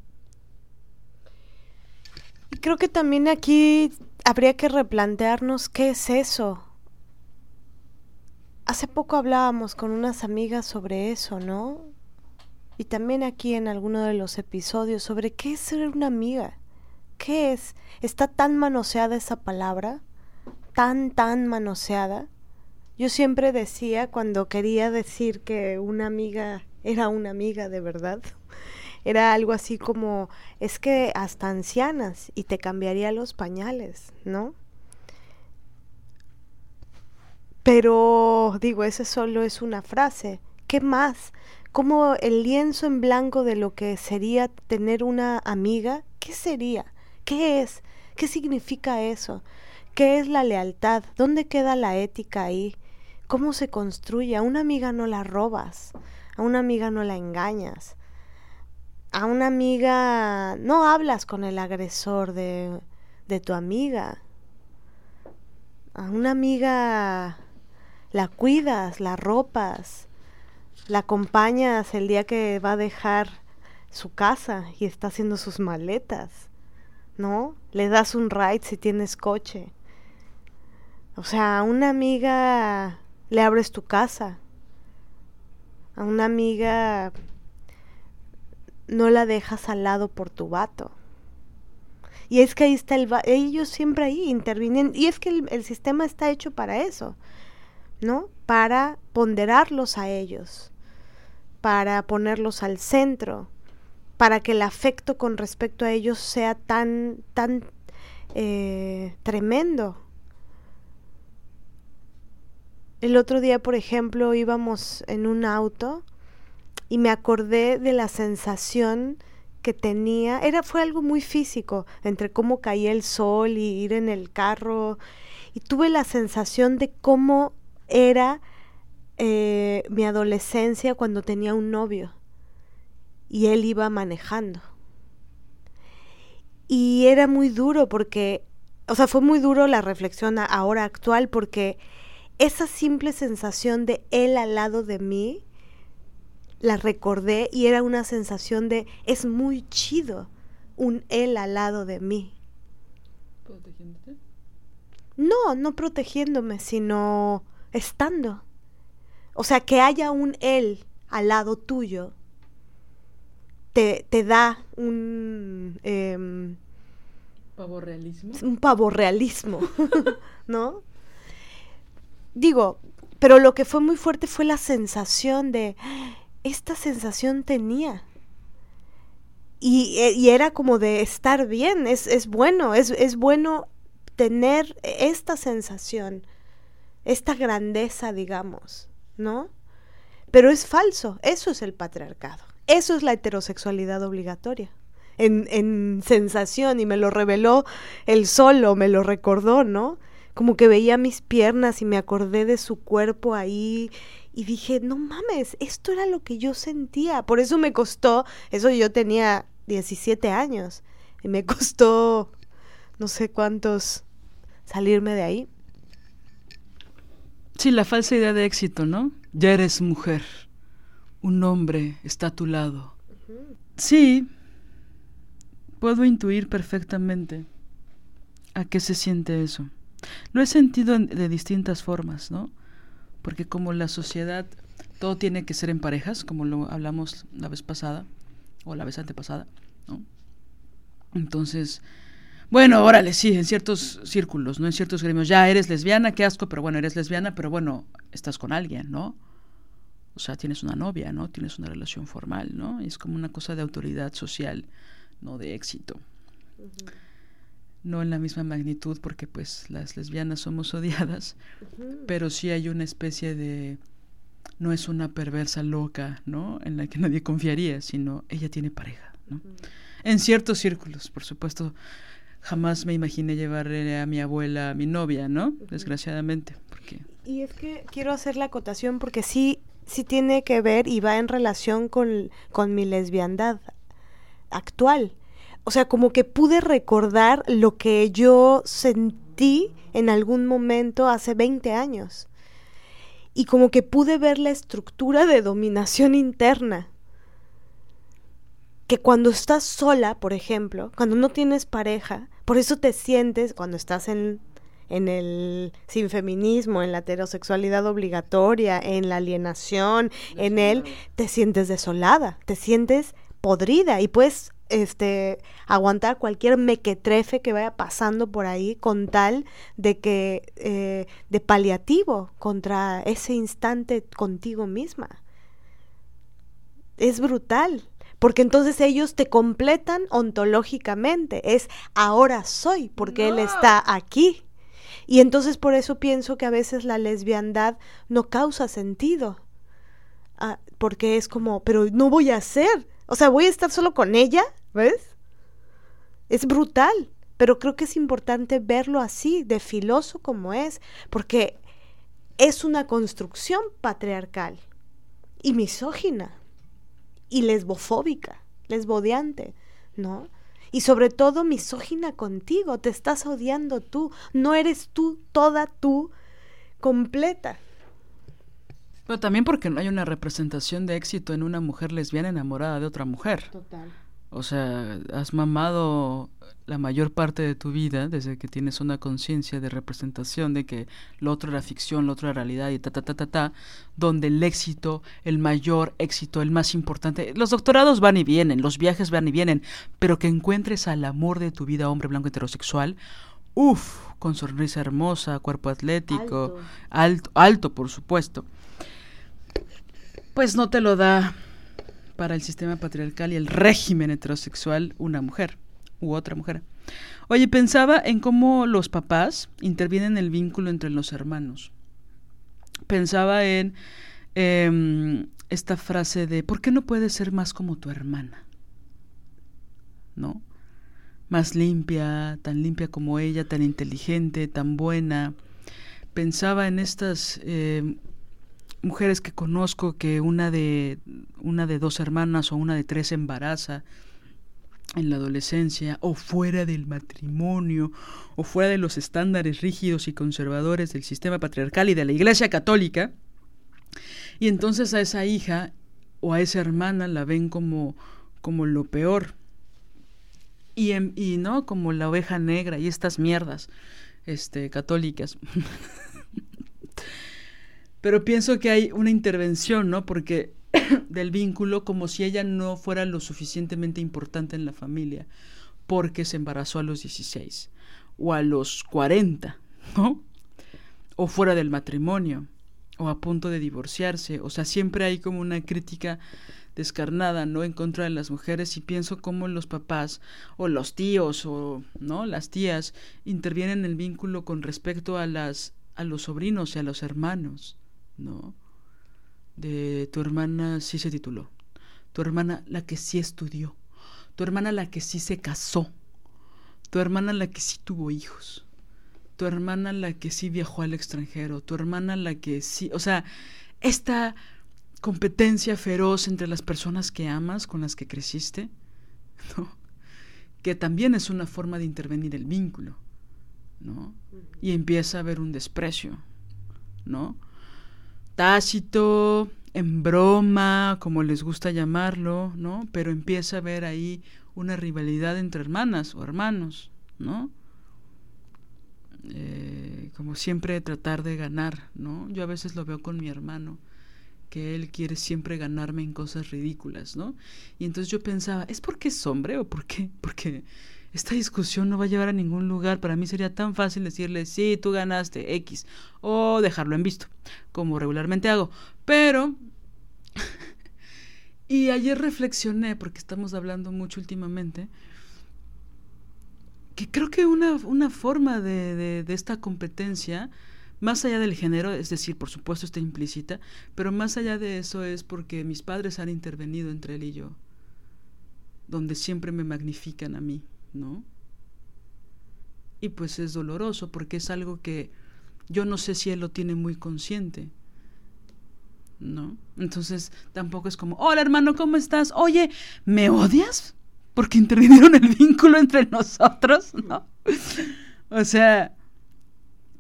[SPEAKER 2] Creo que también aquí habría que replantearnos qué es eso. Hace poco hablábamos con unas amigas sobre eso, ¿no? Y también aquí en alguno de los episodios sobre qué es ser una amiga. ¿Qué es? ¿Está tan manoseada esa palabra? ¿Tan, tan manoseada? Yo siempre decía cuando quería decir que una amiga era una amiga de verdad, era algo así como, es que hasta ancianas y te cambiaría los pañales, ¿no? Pero digo, ese solo es una frase. ¿Qué más? Como el lienzo en blanco de lo que sería tener una amiga, ¿qué sería? ¿Qué es? ¿Qué significa eso? ¿Qué es la lealtad? ¿Dónde queda la ética ahí? ¿Cómo se construye? A una amiga no la robas, a una amiga no la engañas, a una amiga, no hablas con el agresor de, de tu amiga. A una amiga la cuidas, la ropas, la acompañas el día que va a dejar su casa y está haciendo sus maletas, ¿no? Le das un ride si tienes coche. O sea, a una amiga le abres tu casa. A una amiga no la dejas al lado por tu vato. Y es que ahí está el ellos siempre ahí intervienen. Y es que el, el, sistema está hecho para eso, ¿no? Para ponderarlos a ellos, para ponerlos al centro, para que el afecto con respecto a ellos sea tan, tan eh, tremendo. El otro día, por ejemplo, íbamos en un auto y me acordé de la sensación que tenía, era fue algo muy físico, entre cómo caía el sol y ir en el carro y tuve la sensación de cómo era eh, mi adolescencia cuando tenía un novio y él iba manejando. Y era muy duro porque, o sea, fue muy duro la reflexión ahora actual porque esa simple sensación de él al lado de mí, la recordé y era una sensación de es muy chido un él al lado de mí.
[SPEAKER 3] ¿Protegiéndote?
[SPEAKER 2] No, no protegiéndome, sino estando. O sea, que haya un él al lado tuyo te, te da un... Eh,
[SPEAKER 3] ¿Pavorrealismo?
[SPEAKER 2] Un pavorrealismo, (laughs) ¿no? Digo, pero lo que fue muy fuerte fue la sensación de esta sensación tenía. y, eh, y era como de estar bien, es, es bueno, es, es bueno tener esta sensación, esta grandeza, digamos, ¿no? Pero es falso, eso es el patriarcado, eso es la heterosexualidad obligatoria. En, en sensación, y me lo reveló el solo, me lo recordó, ¿no? Como que veía mis piernas y me acordé de su cuerpo ahí y dije, no mames, esto era lo que yo sentía. Por eso me costó, eso yo tenía 17 años, y me costó no sé cuántos salirme de ahí.
[SPEAKER 3] Sí, la falsa idea de éxito, ¿no? Ya eres mujer, un hombre está a tu lado. Sí, puedo intuir perfectamente a qué se siente eso. Lo he sentido de distintas formas, ¿no? Porque como la sociedad, todo tiene que ser en parejas, como lo hablamos la vez pasada, o la vez antepasada, ¿no? Entonces, bueno, órale, sí, en ciertos círculos, ¿no? En ciertos gremios, ya eres lesbiana, qué asco, pero bueno, eres lesbiana, pero bueno, estás con alguien, ¿no? O sea, tienes una novia, ¿no? Tienes una relación formal, ¿no? Es como una cosa de autoridad social, no de éxito. No en la misma magnitud, porque pues las lesbianas somos (laughs) odiadas, pero sí hay una especie de no es una perversa loca, ¿no? En la que nadie confiaría, sino ella tiene pareja, ¿no? En ciertos círculos, por supuesto, jamás me imaginé llevar a mi abuela a mi novia, ¿no? Desgraciadamente, porque...
[SPEAKER 2] Y es que quiero hacer la acotación porque sí, sí tiene que ver y va en relación con, con mi lesbiandad actual. O sea, como que pude recordar lo que yo sentí en algún momento hace 20 años. Y como que pude ver la estructura de dominación interna que cuando estás sola, por ejemplo, cuando no tienes pareja, por eso te sientes, cuando estás en, en el sin feminismo, en la heterosexualidad obligatoria, en la alienación, en él, te sientes desolada, te sientes podrida y puedes este aguantar cualquier mequetrefe que vaya pasando por ahí con tal de que eh, de paliativo contra ese instante contigo misma. Es brutal porque entonces ellos te completan ontológicamente, es ahora soy, porque él está aquí. Y entonces por eso pienso que a veces la lesbiandad no causa sentido, ah, porque es como, pero no voy a ser, o sea, voy a estar solo con ella, ¿ves? Es brutal, pero creo que es importante verlo así, de filoso como es, porque es una construcción patriarcal y misógina y lesbofóbica, lesbodeante, ¿no? Y sobre todo misógina contigo, te estás odiando tú, no eres tú toda tú completa.
[SPEAKER 3] Pero también porque no hay una representación de éxito en una mujer lesbiana enamorada de otra mujer.
[SPEAKER 2] Total.
[SPEAKER 3] O sea, has mamado la mayor parte de tu vida desde que tienes una conciencia de representación de que lo otro era ficción, lo otro era realidad y ta, ta, ta, ta, ta, donde el éxito, el mayor éxito, el más importante, los doctorados van y vienen, los viajes van y vienen, pero que encuentres al amor de tu vida, hombre blanco heterosexual, uff, con sonrisa hermosa, cuerpo atlético, alto, alto por supuesto, pues no te lo da para el sistema patriarcal y el régimen heterosexual una mujer u otra mujer. Oye, pensaba en cómo los papás intervienen en el vínculo entre los hermanos. Pensaba en em, esta frase de, ¿por qué no puedes ser más como tu hermana? ¿No? Más limpia, tan limpia como ella, tan inteligente, tan buena. Pensaba en estas em, mujeres que conozco que una de una de dos hermanas o una de tres embaraza en la adolescencia o fuera del matrimonio o fuera de los estándares rígidos y conservadores del sistema patriarcal y de la Iglesia Católica y entonces a esa hija o a esa hermana la ven como como lo peor. Y, y no como la oveja negra y estas mierdas este católicas (laughs) Pero pienso que hay una intervención, ¿no? Porque (coughs) del vínculo como si ella no fuera lo suficientemente importante en la familia, porque se embarazó a los 16 o a los 40, (laughs) ¿no? O fuera del matrimonio o a punto de divorciarse. O sea, siempre hay como una crítica descarnada, ¿no? En contra de las mujeres y pienso cómo los papás o los tíos o, ¿no? Las tías intervienen en el vínculo con respecto a las a los sobrinos y a los hermanos, ¿no? De tu hermana sí se tituló, tu hermana la que sí estudió, tu hermana la que sí se casó, tu hermana la que sí tuvo hijos, tu hermana la que sí viajó al extranjero, tu hermana la que sí, o sea, esta competencia feroz entre las personas que amas, con las que creciste, (laughs) ¿no? que también es una forma de intervenir el vínculo, ¿no? Y empieza a haber un desprecio, ¿no? Tácito, en broma, como les gusta llamarlo, ¿no? Pero empieza a haber ahí una rivalidad entre hermanas o hermanos, ¿no? Eh, como siempre tratar de ganar, ¿no? Yo a veces lo veo con mi hermano que él quiere siempre ganarme en cosas ridículas, ¿no? Y entonces yo pensaba, ¿es porque es hombre o por qué? Porque esta discusión no va a llevar a ningún lugar. Para mí sería tan fácil decirle, sí, tú ganaste X, o dejarlo en visto, como regularmente hago. Pero... (laughs) y ayer reflexioné, porque estamos hablando mucho últimamente, que creo que una, una forma de, de, de esta competencia más allá del género, es decir, por supuesto está implícita, pero más allá de eso es porque mis padres han intervenido entre él y yo, donde siempre me magnifican a mí, ¿no? Y pues es doloroso porque es algo que yo no sé si él lo tiene muy consciente. ¿No? Entonces tampoco es como, hola hermano, ¿cómo estás? Oye, ¿me odias? Porque intervinieron el (laughs) vínculo entre nosotros, ¿no? O sea,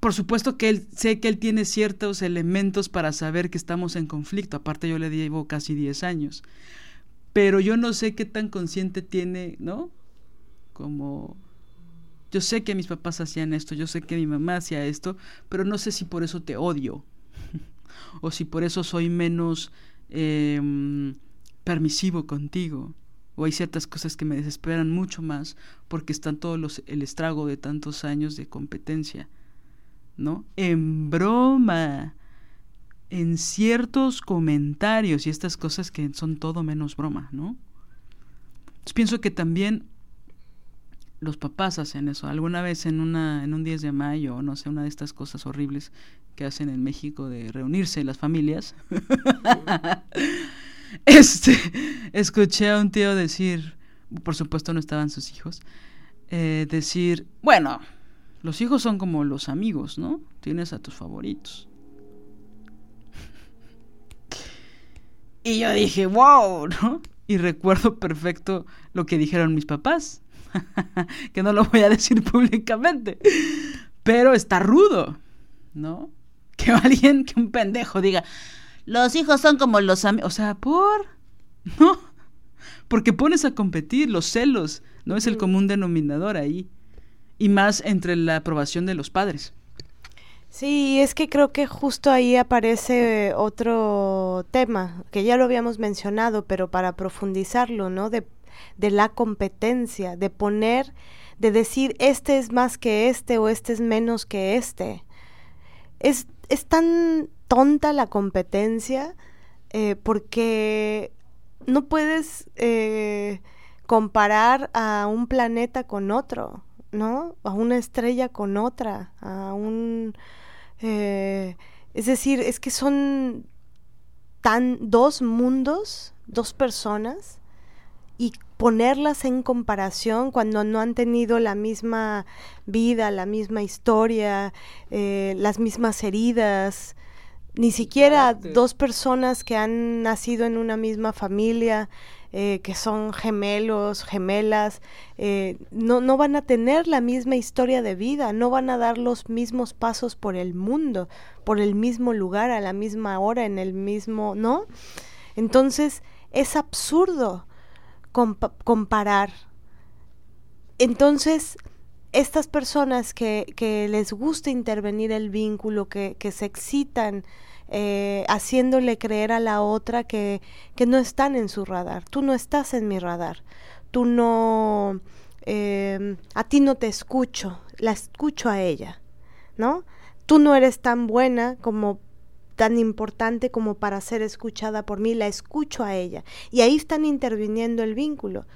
[SPEAKER 3] por supuesto que él, sé que él tiene ciertos elementos para saber que estamos en conflicto, aparte yo le llevo casi 10 años, pero yo no sé qué tan consciente tiene, ¿no? Como yo sé que mis papás hacían esto, yo sé que mi mamá hacía esto, pero no sé si por eso te odio, (laughs) o si por eso soy menos eh, permisivo contigo, o hay ciertas cosas que me desesperan mucho más porque están todos los, el estrago de tantos años de competencia. ¿no? En broma, en ciertos comentarios y estas cosas que son todo menos broma, ¿no? Entonces pienso que también los papás hacen eso. Alguna vez en una en un 10 de mayo, no sé, una de estas cosas horribles que hacen en México de reunirse las familias. (laughs) este, escuché a un tío decir, por supuesto no estaban sus hijos, eh, decir, bueno, los hijos son como los amigos, ¿no? Tienes a tus favoritos. Y yo dije, wow, (laughs) ¿no? Y recuerdo perfecto lo que dijeron mis papás, (laughs) que no lo voy a decir (laughs) públicamente, pero está rudo, ¿no? Que alguien, que un pendejo diga, los hijos son como los amigos, o sea, por, (laughs) ¿no? Porque pones a competir los celos, no es el común denominador ahí y más entre la aprobación de los padres.
[SPEAKER 2] Sí, es que creo que justo ahí aparece otro tema, que ya lo habíamos mencionado, pero para profundizarlo, ¿no? De, de la competencia, de poner, de decir, este es más que este o este es menos que este. Es, es tan tonta la competencia eh, porque no puedes eh, comparar a un planeta con otro. ¿no? A una estrella con otra, a un... Eh, es decir, es que son tan dos mundos, dos personas, y ponerlas en comparación cuando no han tenido la misma vida, la misma historia, eh, las mismas heridas, ni siquiera dos personas que han nacido en una misma familia, eh, que son gemelos, gemelas, eh, no, no van a tener la misma historia de vida, no van a dar los mismos pasos por el mundo, por el mismo lugar, a la misma hora, en el mismo, ¿no? Entonces, es absurdo comparar. Entonces, estas personas que, que les gusta intervenir el vínculo, que, se excitan, eh, haciéndole creer a la otra que, que, no están en su radar. Tú no estás en mi radar. Tú no... Eh, a ti no te escucho, la escucho a ella, ¿no? Tú no eres tan buena como tan importante como para ser escuchada por mí, la escucho a ella. Y ahí están interviniendo el vínculo.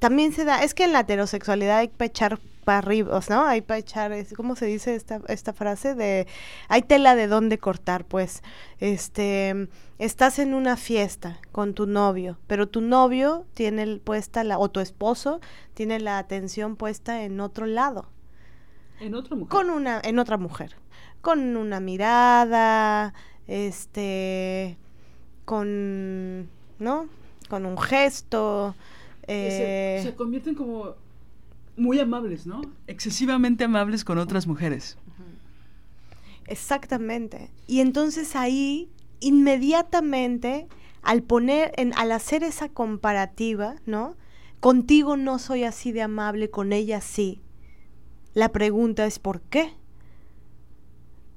[SPEAKER 2] También se da, es que en la heterosexualidad hay que echar para arriba, ¿no? Hay para echar, ¿cómo se dice esta, esta frase? De, hay tela de dónde cortar, pues. Este, estás en una fiesta con tu novio, pero tu novio tiene puesta la, o tu esposo tiene la atención puesta en otro lado.
[SPEAKER 3] En otra mujer.
[SPEAKER 2] Con una, en otra mujer. Con una mirada, este, con, ¿no? Con un gesto.
[SPEAKER 3] se, se convierten como muy amables, ¿no? Excesivamente amables con otras mujeres.
[SPEAKER 2] Exactamente. Y entonces ahí, inmediatamente, al poner, en, al hacer esa comparativa, ¿no? Contigo no soy así de amable, con ella sí. La pregunta es ¿por qué?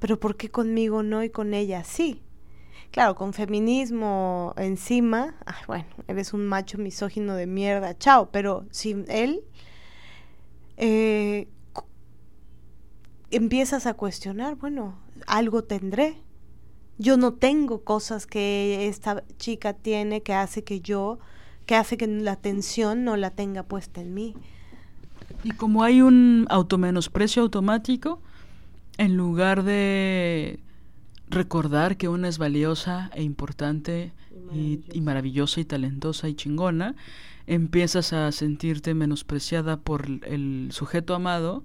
[SPEAKER 2] Pero ¿por qué conmigo no y con ella sí? Claro, con feminismo encima, bueno, eres un macho misógino de mierda, chao, pero sin él eh, empiezas a cuestionar, bueno, algo tendré. Yo no tengo cosas que esta chica tiene que hace que yo, que hace que la atención no la tenga puesta en mí.
[SPEAKER 3] Y como hay un automenosprecio automático, en lugar de recordar que una es valiosa e importante y maravillosa y talentosa y chingona, empiezas a sentirte menospreciada por el sujeto amado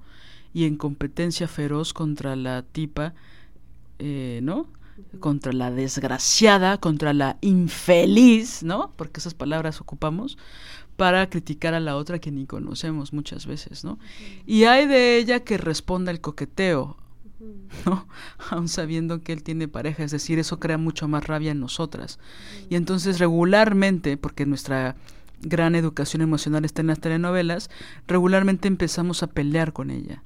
[SPEAKER 3] y en competencia feroz contra la tipa, eh, ¿no? Contra la desgraciada, contra la infeliz, ¿no? Porque esas palabras ocupamos para criticar a la otra que ni conocemos muchas veces, ¿no? Y hay de ella que responda el coqueteo, ¿no? (laughs) Aún sabiendo que él tiene pareja, es decir, eso crea mucho más rabia en nosotras. Y entonces regularmente, porque nuestra gran educación emocional está en las telenovelas, regularmente empezamos a pelear con ella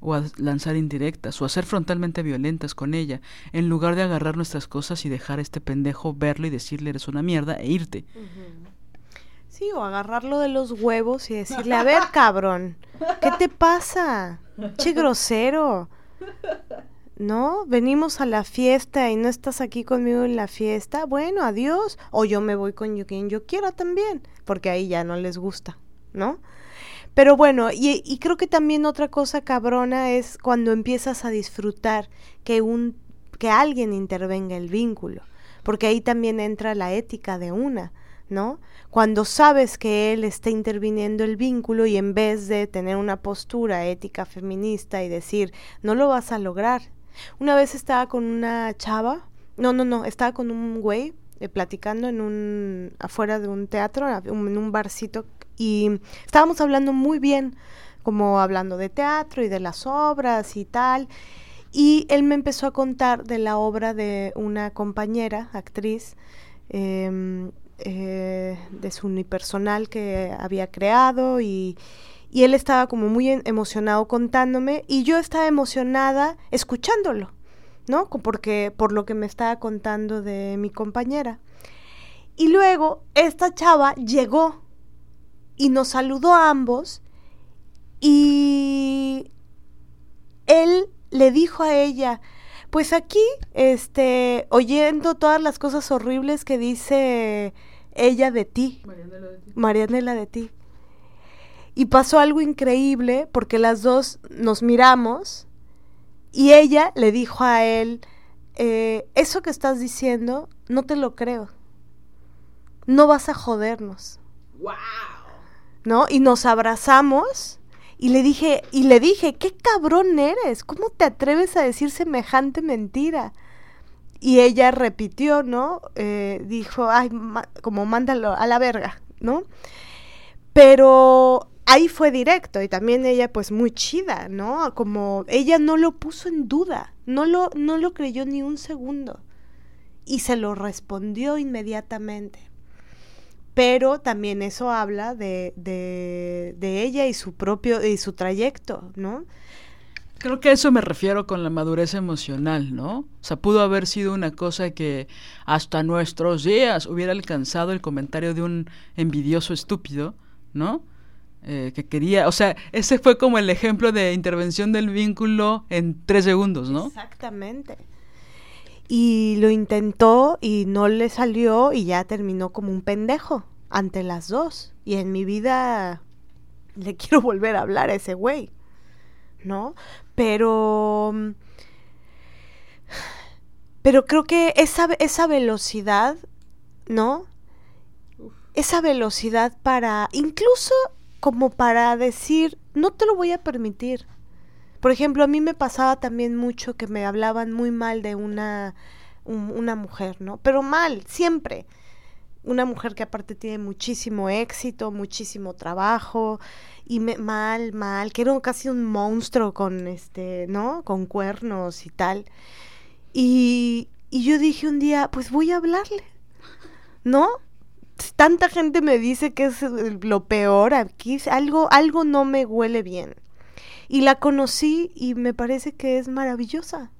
[SPEAKER 3] o a lanzar indirectas o a ser frontalmente violentas con ella, en lugar de agarrar nuestras cosas y dejar a este pendejo verlo y decirle eres una mierda e irte.
[SPEAKER 2] Sí, o agarrarlo de los huevos y decirle, a ver, cabrón, ¿qué te pasa? Che grosero. (laughs) ¿no? Venimos a la fiesta y no estás aquí conmigo en la fiesta, bueno, adiós, o yo me voy con quien yo quiera también, porque ahí ya no les gusta, ¿no? Pero bueno, y, y, creo que también otra cosa cabrona es cuando empiezas a disfrutar que un que alguien intervenga el vínculo, porque ahí también entra la ética de una, ¿no? Cuando sabes que él está interviniendo el vínculo y en vez de tener una postura ética feminista y decir, no lo vas a lograr, una vez estaba con una chava, no, no, no, estaba con un güey eh, platicando en un, afuera de un teatro, en un barcito, y estábamos hablando muy bien, como hablando de teatro y de las obras y tal. Y él me empezó a contar de la obra de una compañera, actriz, em, eh, de su unipersonal que había creado y, y él estaba como muy emocionado contándome y yo estaba emocionada escuchándolo, ¿no? Porque por lo que me estaba contando de mi compañera. Y luego esta chava llegó y nos saludó a ambos y él le dijo a ella, pues aquí, este, oyendo todas las cosas horribles que dice ella de ti, Marianela de ti. Marianela de ti. Y pasó algo increíble porque las dos nos miramos y ella le dijo a él, eh, eso que estás diciendo, no te lo creo. No vas a jodernos.
[SPEAKER 1] ¡Wow!
[SPEAKER 2] ¿No? Y nos abrazamos y le dije, y le dije, qué cabrón eres, ¿cómo te atreves a decir semejante mentira? Y ella repitió, ¿no? Eh, dijo, ay, como mándalo a la verga, ¿no? Pero ahí fue directo y también ella pues muy chida, ¿no? Como ella no lo puso en duda, no lo, no lo creyó ni un segundo y se lo respondió inmediatamente. Pero también eso habla de, de, de ella y su propio y su trayecto, ¿no?
[SPEAKER 3] Creo que a eso me refiero con la madurez emocional, ¿no? O sea, pudo haber sido una cosa que hasta nuestros días hubiera alcanzado el comentario de un envidioso estúpido, ¿no? Eh, que quería, o sea, ese fue como el ejemplo de intervención del vínculo en tres segundos, ¿no?
[SPEAKER 2] Exactamente. y lo intentó y no le salió y ya terminó como un pendejo ante las dos. Y en mi vida le (laughs) quiero volver a hablar a ese güey, ¿no? Pero... Pero creo que esa, esa velocidad, ¿no? Esa velocidad para, incluso como para decir, no te lo voy a permitir. Por ejemplo, a mí me pasaba también mucho que me hablaban muy mal de una, una mujer, ¿no? Pero mal, siempre una mujer que aparte tiene muchísimo éxito, muchísimo trabajo y me, mal, mal, que era casi un monstruo con este, ¿no? Con cuernos y tal. Y, y yo dije un día, pues voy a hablarle, ¿no? Tanta gente me dice que es lo peor aquí, algo, algo no me huele bien. Y la conocí y me parece que es maravillosa.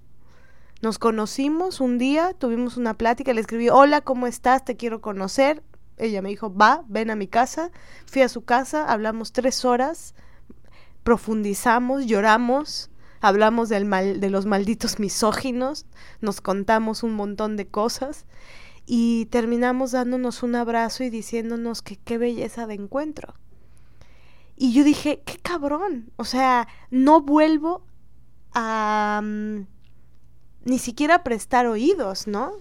[SPEAKER 2] Nos conocimos un día, tuvimos una plática, le escribí, hola, ¿cómo estás? Te quiero conocer. Ella me dijo, va, ven a mi casa. Fui a su casa, hablamos tres horas, profundizamos, lloramos, hablamos del mal, de los malditos misóginos, nos contamos un montón de cosas y terminamos dándonos un abrazo y diciéndonos que qué belleza de encuentro. Y yo dije, qué cabrón, o sea, no vuelvo a... Mm, ni siquiera prestar oídos, ¿no?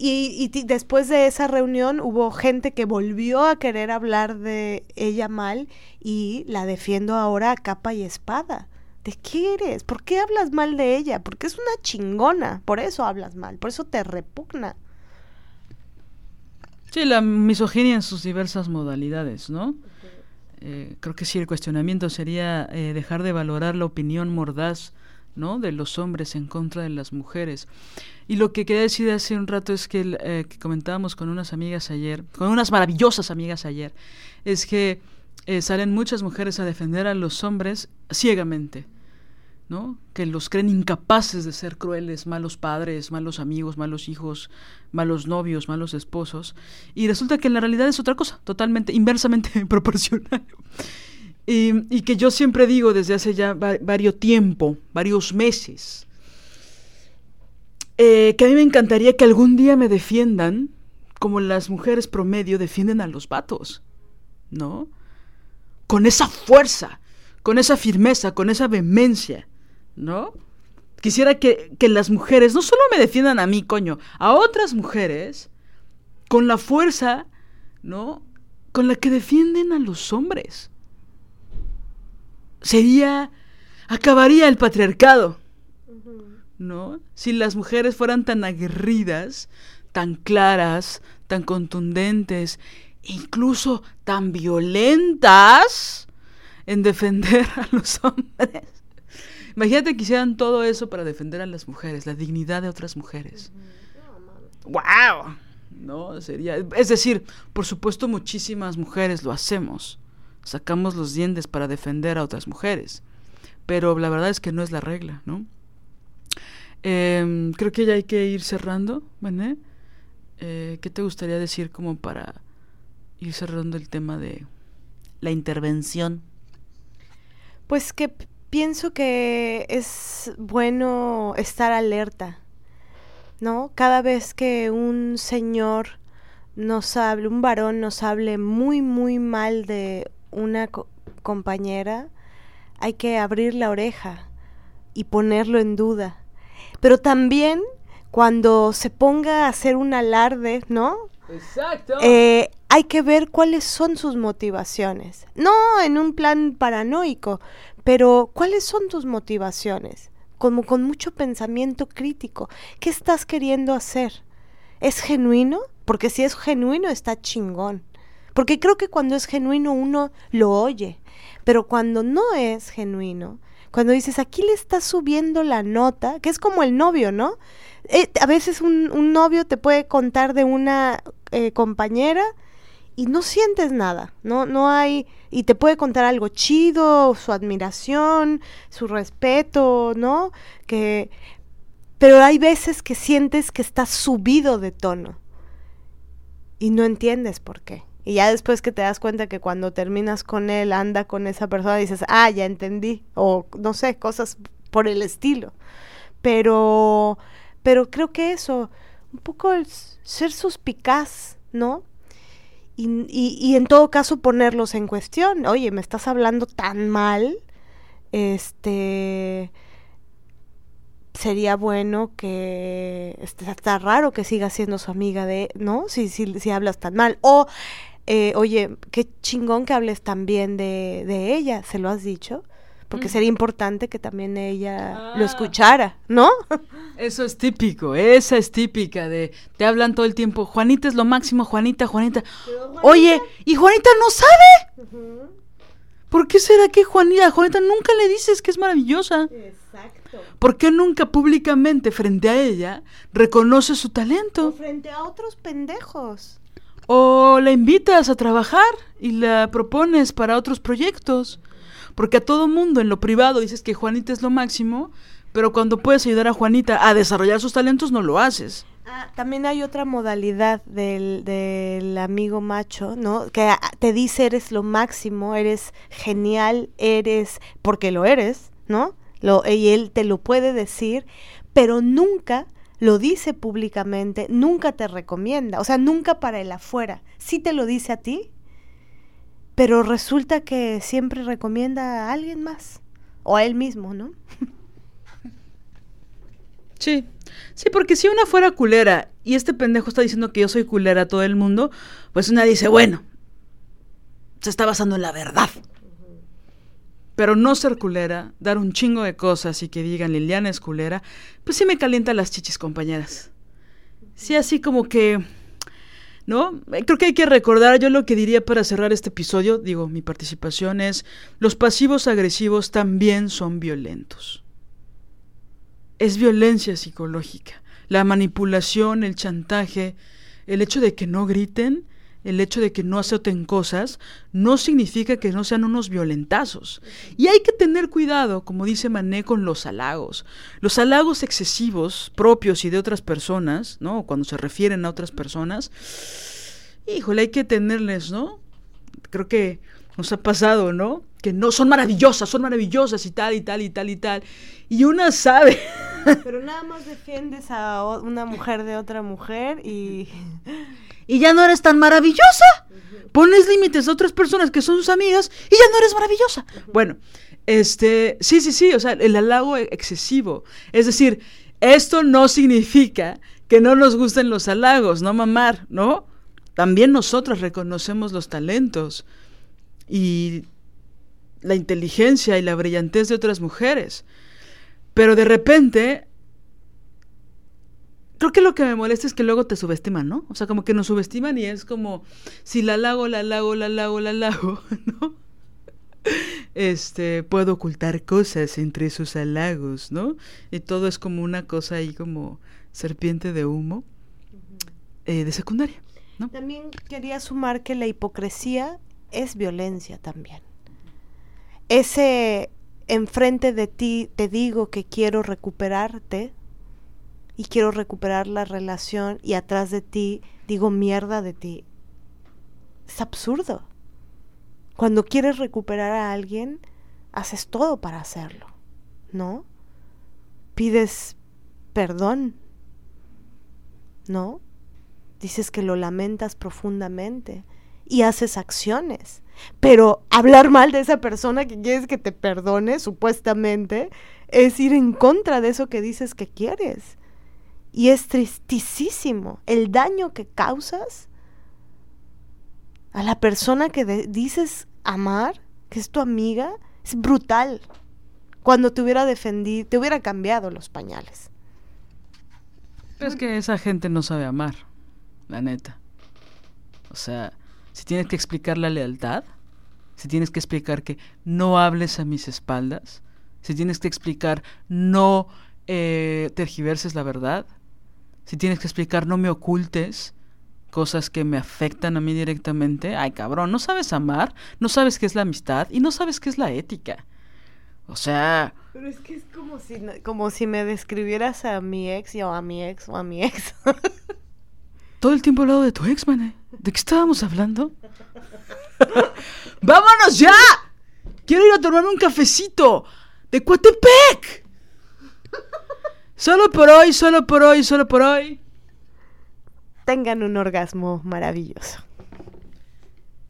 [SPEAKER 2] Y, después de esa reunión hubo gente que volvió a querer hablar de ella mal y la defiendo ahora a capa y espada. ¿De qué eres? ¿Por qué hablas mal de ella? Porque es una chingona. Por eso hablas mal. Por eso te repugna.
[SPEAKER 3] Sí, la misoginia en sus diversas modalidades, ¿no? Eh, creo que sí, el cuestionamiento sería eh, dejar de valorar la opinión mordaz de los hombres en contra de las mujeres. Y lo que quería decir hace un rato es que, eh, que comentábamos con unas amigas ayer, con unas maravillosas amigas ayer, es que eh, salen muchas mujeres a defender a los hombres ciegamente. ¿no? que los creen incapaces de ser crueles, malos padres, malos amigos, malos hijos, malos novios, malos esposos, y resulta que en la realidad es otra cosa, totalmente inversamente (laughs) proporcional. Y, que yo siempre digo desde hace ya varios tiempo, varios meses, eh, que a mí me encantaría que algún día me defiendan como las mujeres promedio defienden a los vatos, ¿no? Con esa fuerza, con esa firmeza, con esa vehemencia, ¿no? Quisiera que, que las mujeres no solo me defiendan a mí, coño, a otras mujeres, con la fuerza, ¿no? Con la que defienden a los hombres sería, acabaría el patriarcado, ¿no? Si las mujeres fueran tan aguerridas, tan claras, tan contundentes, incluso tan violentas en defender a los hombres. Imagínate que hicieran todo eso para defender a las mujeres, la dignidad de otras mujeres. ¡Wow! No, sería. Es decir, por supuesto, muchísimas mujeres lo hacemos sacamos los dientes para defender a otras mujeres. Pero la verdad es que no es la regla, ¿no? Em, creo que ya hay que ir cerrando, ¿vale? Eh, ¿Qué te gustaría decir como para ir cerrando el tema de la intervención?
[SPEAKER 2] Pues que pienso que es bueno estar alerta, ¿no? Cada vez que un señor nos hable, un varón nos hable muy, muy mal de una compañera, hay que abrir la oreja y ponerlo en duda. Pero también cuando se ponga a hacer un alarde, ¿no?
[SPEAKER 3] Exacto.
[SPEAKER 2] Eh, hay que ver cuáles son sus motivaciones. No en un plan paranoico, pero cuáles son tus motivaciones. Como con mucho pensamiento crítico. ¿Qué estás queriendo hacer? ¿Es genuino? Porque si es genuino está chingón. Porque creo que cuando es genuino uno lo oye, pero cuando no es genuino, cuando dices, aquí le estás subiendo la nota, que es como el novio, ¿no? Eh, a veces un, novio te puede contar de una eh, compañera y no sientes nada, no, no hay, y te puede contar algo chido, su admiración, su respeto, ¿no? Que, pero hay veces que sientes que estás subido de tono y no entiendes por qué. Y ya después que te das cuenta que cuando terminas con él, anda con esa persona, dices, ah, ya entendí. O no sé, cosas por el estilo. Pero, pero creo que eso, un poco el ser suspicaz, ¿no? Y, y, en todo caso ponerlos en cuestión. Oye, me estás hablando tan mal, este sería bueno que este, está raro que siga siendo su amiga de, ¿no? Si, si, si hablas tan mal. O, eh, oye, qué chingón que hables tan bien de, de ella, ¿se lo has dicho? Porque
[SPEAKER 3] Mm.
[SPEAKER 2] sería importante que también ella lo
[SPEAKER 3] Ah.
[SPEAKER 2] escuchara, ¿no? (laughs)
[SPEAKER 3] Eso es típico, esa es típica de te hablan todo el tiempo, Juanita es lo máximo, Juanita, Juanita. Oye, y Juanita no sabe. ¿Por qué será que Juanita, Juanita nunca le dices que es maravillosa?
[SPEAKER 2] Exacto.
[SPEAKER 3] ¿Por qué nunca públicamente frente a ella reconoce su talento?
[SPEAKER 2] frente a otros pendejos.
[SPEAKER 3] O la invitas a trabajar y la propones para otros proyectos. Porque a todo mundo en lo privado dices que Juanita es lo máximo, pero cuando puedes ayudar a Juanita a desarrollar sus talentos no lo haces.
[SPEAKER 2] Ah, también hay otra modalidad del, del amigo macho, ¿no? Que te dice eres lo máximo, eres genial, eres, porque lo eres, ¿no? Lo, y él te lo puede decir, pero nunca lo dice públicamente, nunca te recomienda, o sea, nunca para el afuera. Sí te lo dice a ti, pero resulta que siempre recomienda a alguien más, o a él mismo, ¿no? (laughs)
[SPEAKER 3] Sí, sí, porque si una fuera culera y este pendejo está diciendo que yo soy culera a todo el mundo, pues una dice, bueno, se está basando en la verdad. Pero no ser culera, dar un chingo de cosas y que digan Liliana es culera, pues sí me calienta las chichis, compañeras. Sí, así como que, ¿no? Creo que hay que recordar, yo lo que diría para cerrar este episodio, digo, mi participación es, los pasivos agresivos también son violentos es violencia psicológica. La manipulación, el chantaje, el hecho de que no griten, el hecho de que no azoten cosas, no significa que no sean unos violentazos. Y hay que tener cuidado, como dice Mané, con los halagos. Los halagos excesivos, propios y de otras personas, ¿no? Cuando se refieren a otras personas, híjole, hay que tenerles, ¿no? Creo que nos ha pasado, ¿no? Que no son maravillosas, son maravillosas y tal y tal y tal y tal. Y una sabe.
[SPEAKER 2] Pero nada más defiendes a una mujer de otra mujer y... (laughs)
[SPEAKER 3] y ya no eres tan maravillosa. Pones límites a otras personas que son sus amigas y ya no eres maravillosa. Bueno, este, sí, sí, sí, o sea, el halago e- excesivo. Es decir, esto no significa que no nos gusten los halagos, no mamar, ¿no? También nosotros reconocemos los talentos y la inteligencia y la brillantez de otras mujeres. Pero de repente creo que lo que me molesta es que luego te subestiman, ¿no? O sea, como que nos subestiman y es como, si la lago, la lago, la lago, la lago, (laughs) ¿no? Este, puedo ocultar cosas entre sus halagos, ¿no? Y todo es como una cosa ahí como serpiente de humo eh, de secundaria, ¿no?
[SPEAKER 2] También quería sumar que la hipocresía es violencia también. Ese enfrente de ti te digo que quiero recuperarte y quiero recuperar la relación y atrás de ti digo mierda de ti. Es absurdo. Cuando quieres recuperar a alguien, haces todo para hacerlo, ¿no? Pides perdón, ¿no? Dices que lo lamentas profundamente y haces acciones. Pero hablar mal de esa persona que quieres que te perdone, supuestamente, es ir en contra de eso que dices que quieres. Y es tristísimo el daño que causas a la persona que dices amar, que es tu amiga, es brutal. Cuando te hubiera defendido, te hubiera cambiado los pañales.
[SPEAKER 3] Es que esa gente no sabe amar, la neta. O sea, si tienes que explicar la lealtad, si tienes que explicar que no hables a mis espaldas, si tienes que explicar no eh, tergiverses la verdad, si tienes que explicar no me ocultes cosas que me afectan a mí directamente, ay cabrón, no sabes amar, no sabes qué es la amistad y no sabes qué es la ética. O sea,
[SPEAKER 2] Pero es que es como si, no- como si me describieras a mi ex y- o a mi ex o a mi ex. (laughs)
[SPEAKER 3] Todo el tiempo al lado de tu ex, mané. ¿De qué estábamos hablando? (laughs) ¡Vámonos ya! Quiero ir a tomarme un cafecito de Coatepec. Solo por hoy, solo por hoy, solo por hoy.
[SPEAKER 2] Tengan un orgasmo maravilloso.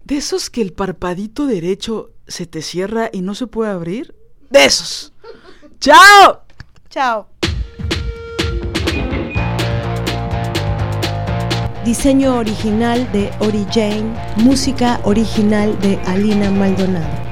[SPEAKER 3] De esos que el parpadito derecho se te cierra y no se puede abrir. De esos. ¡Chao!
[SPEAKER 2] Chao. Diseño original de Ori Jane, música original de Alina Maldonado.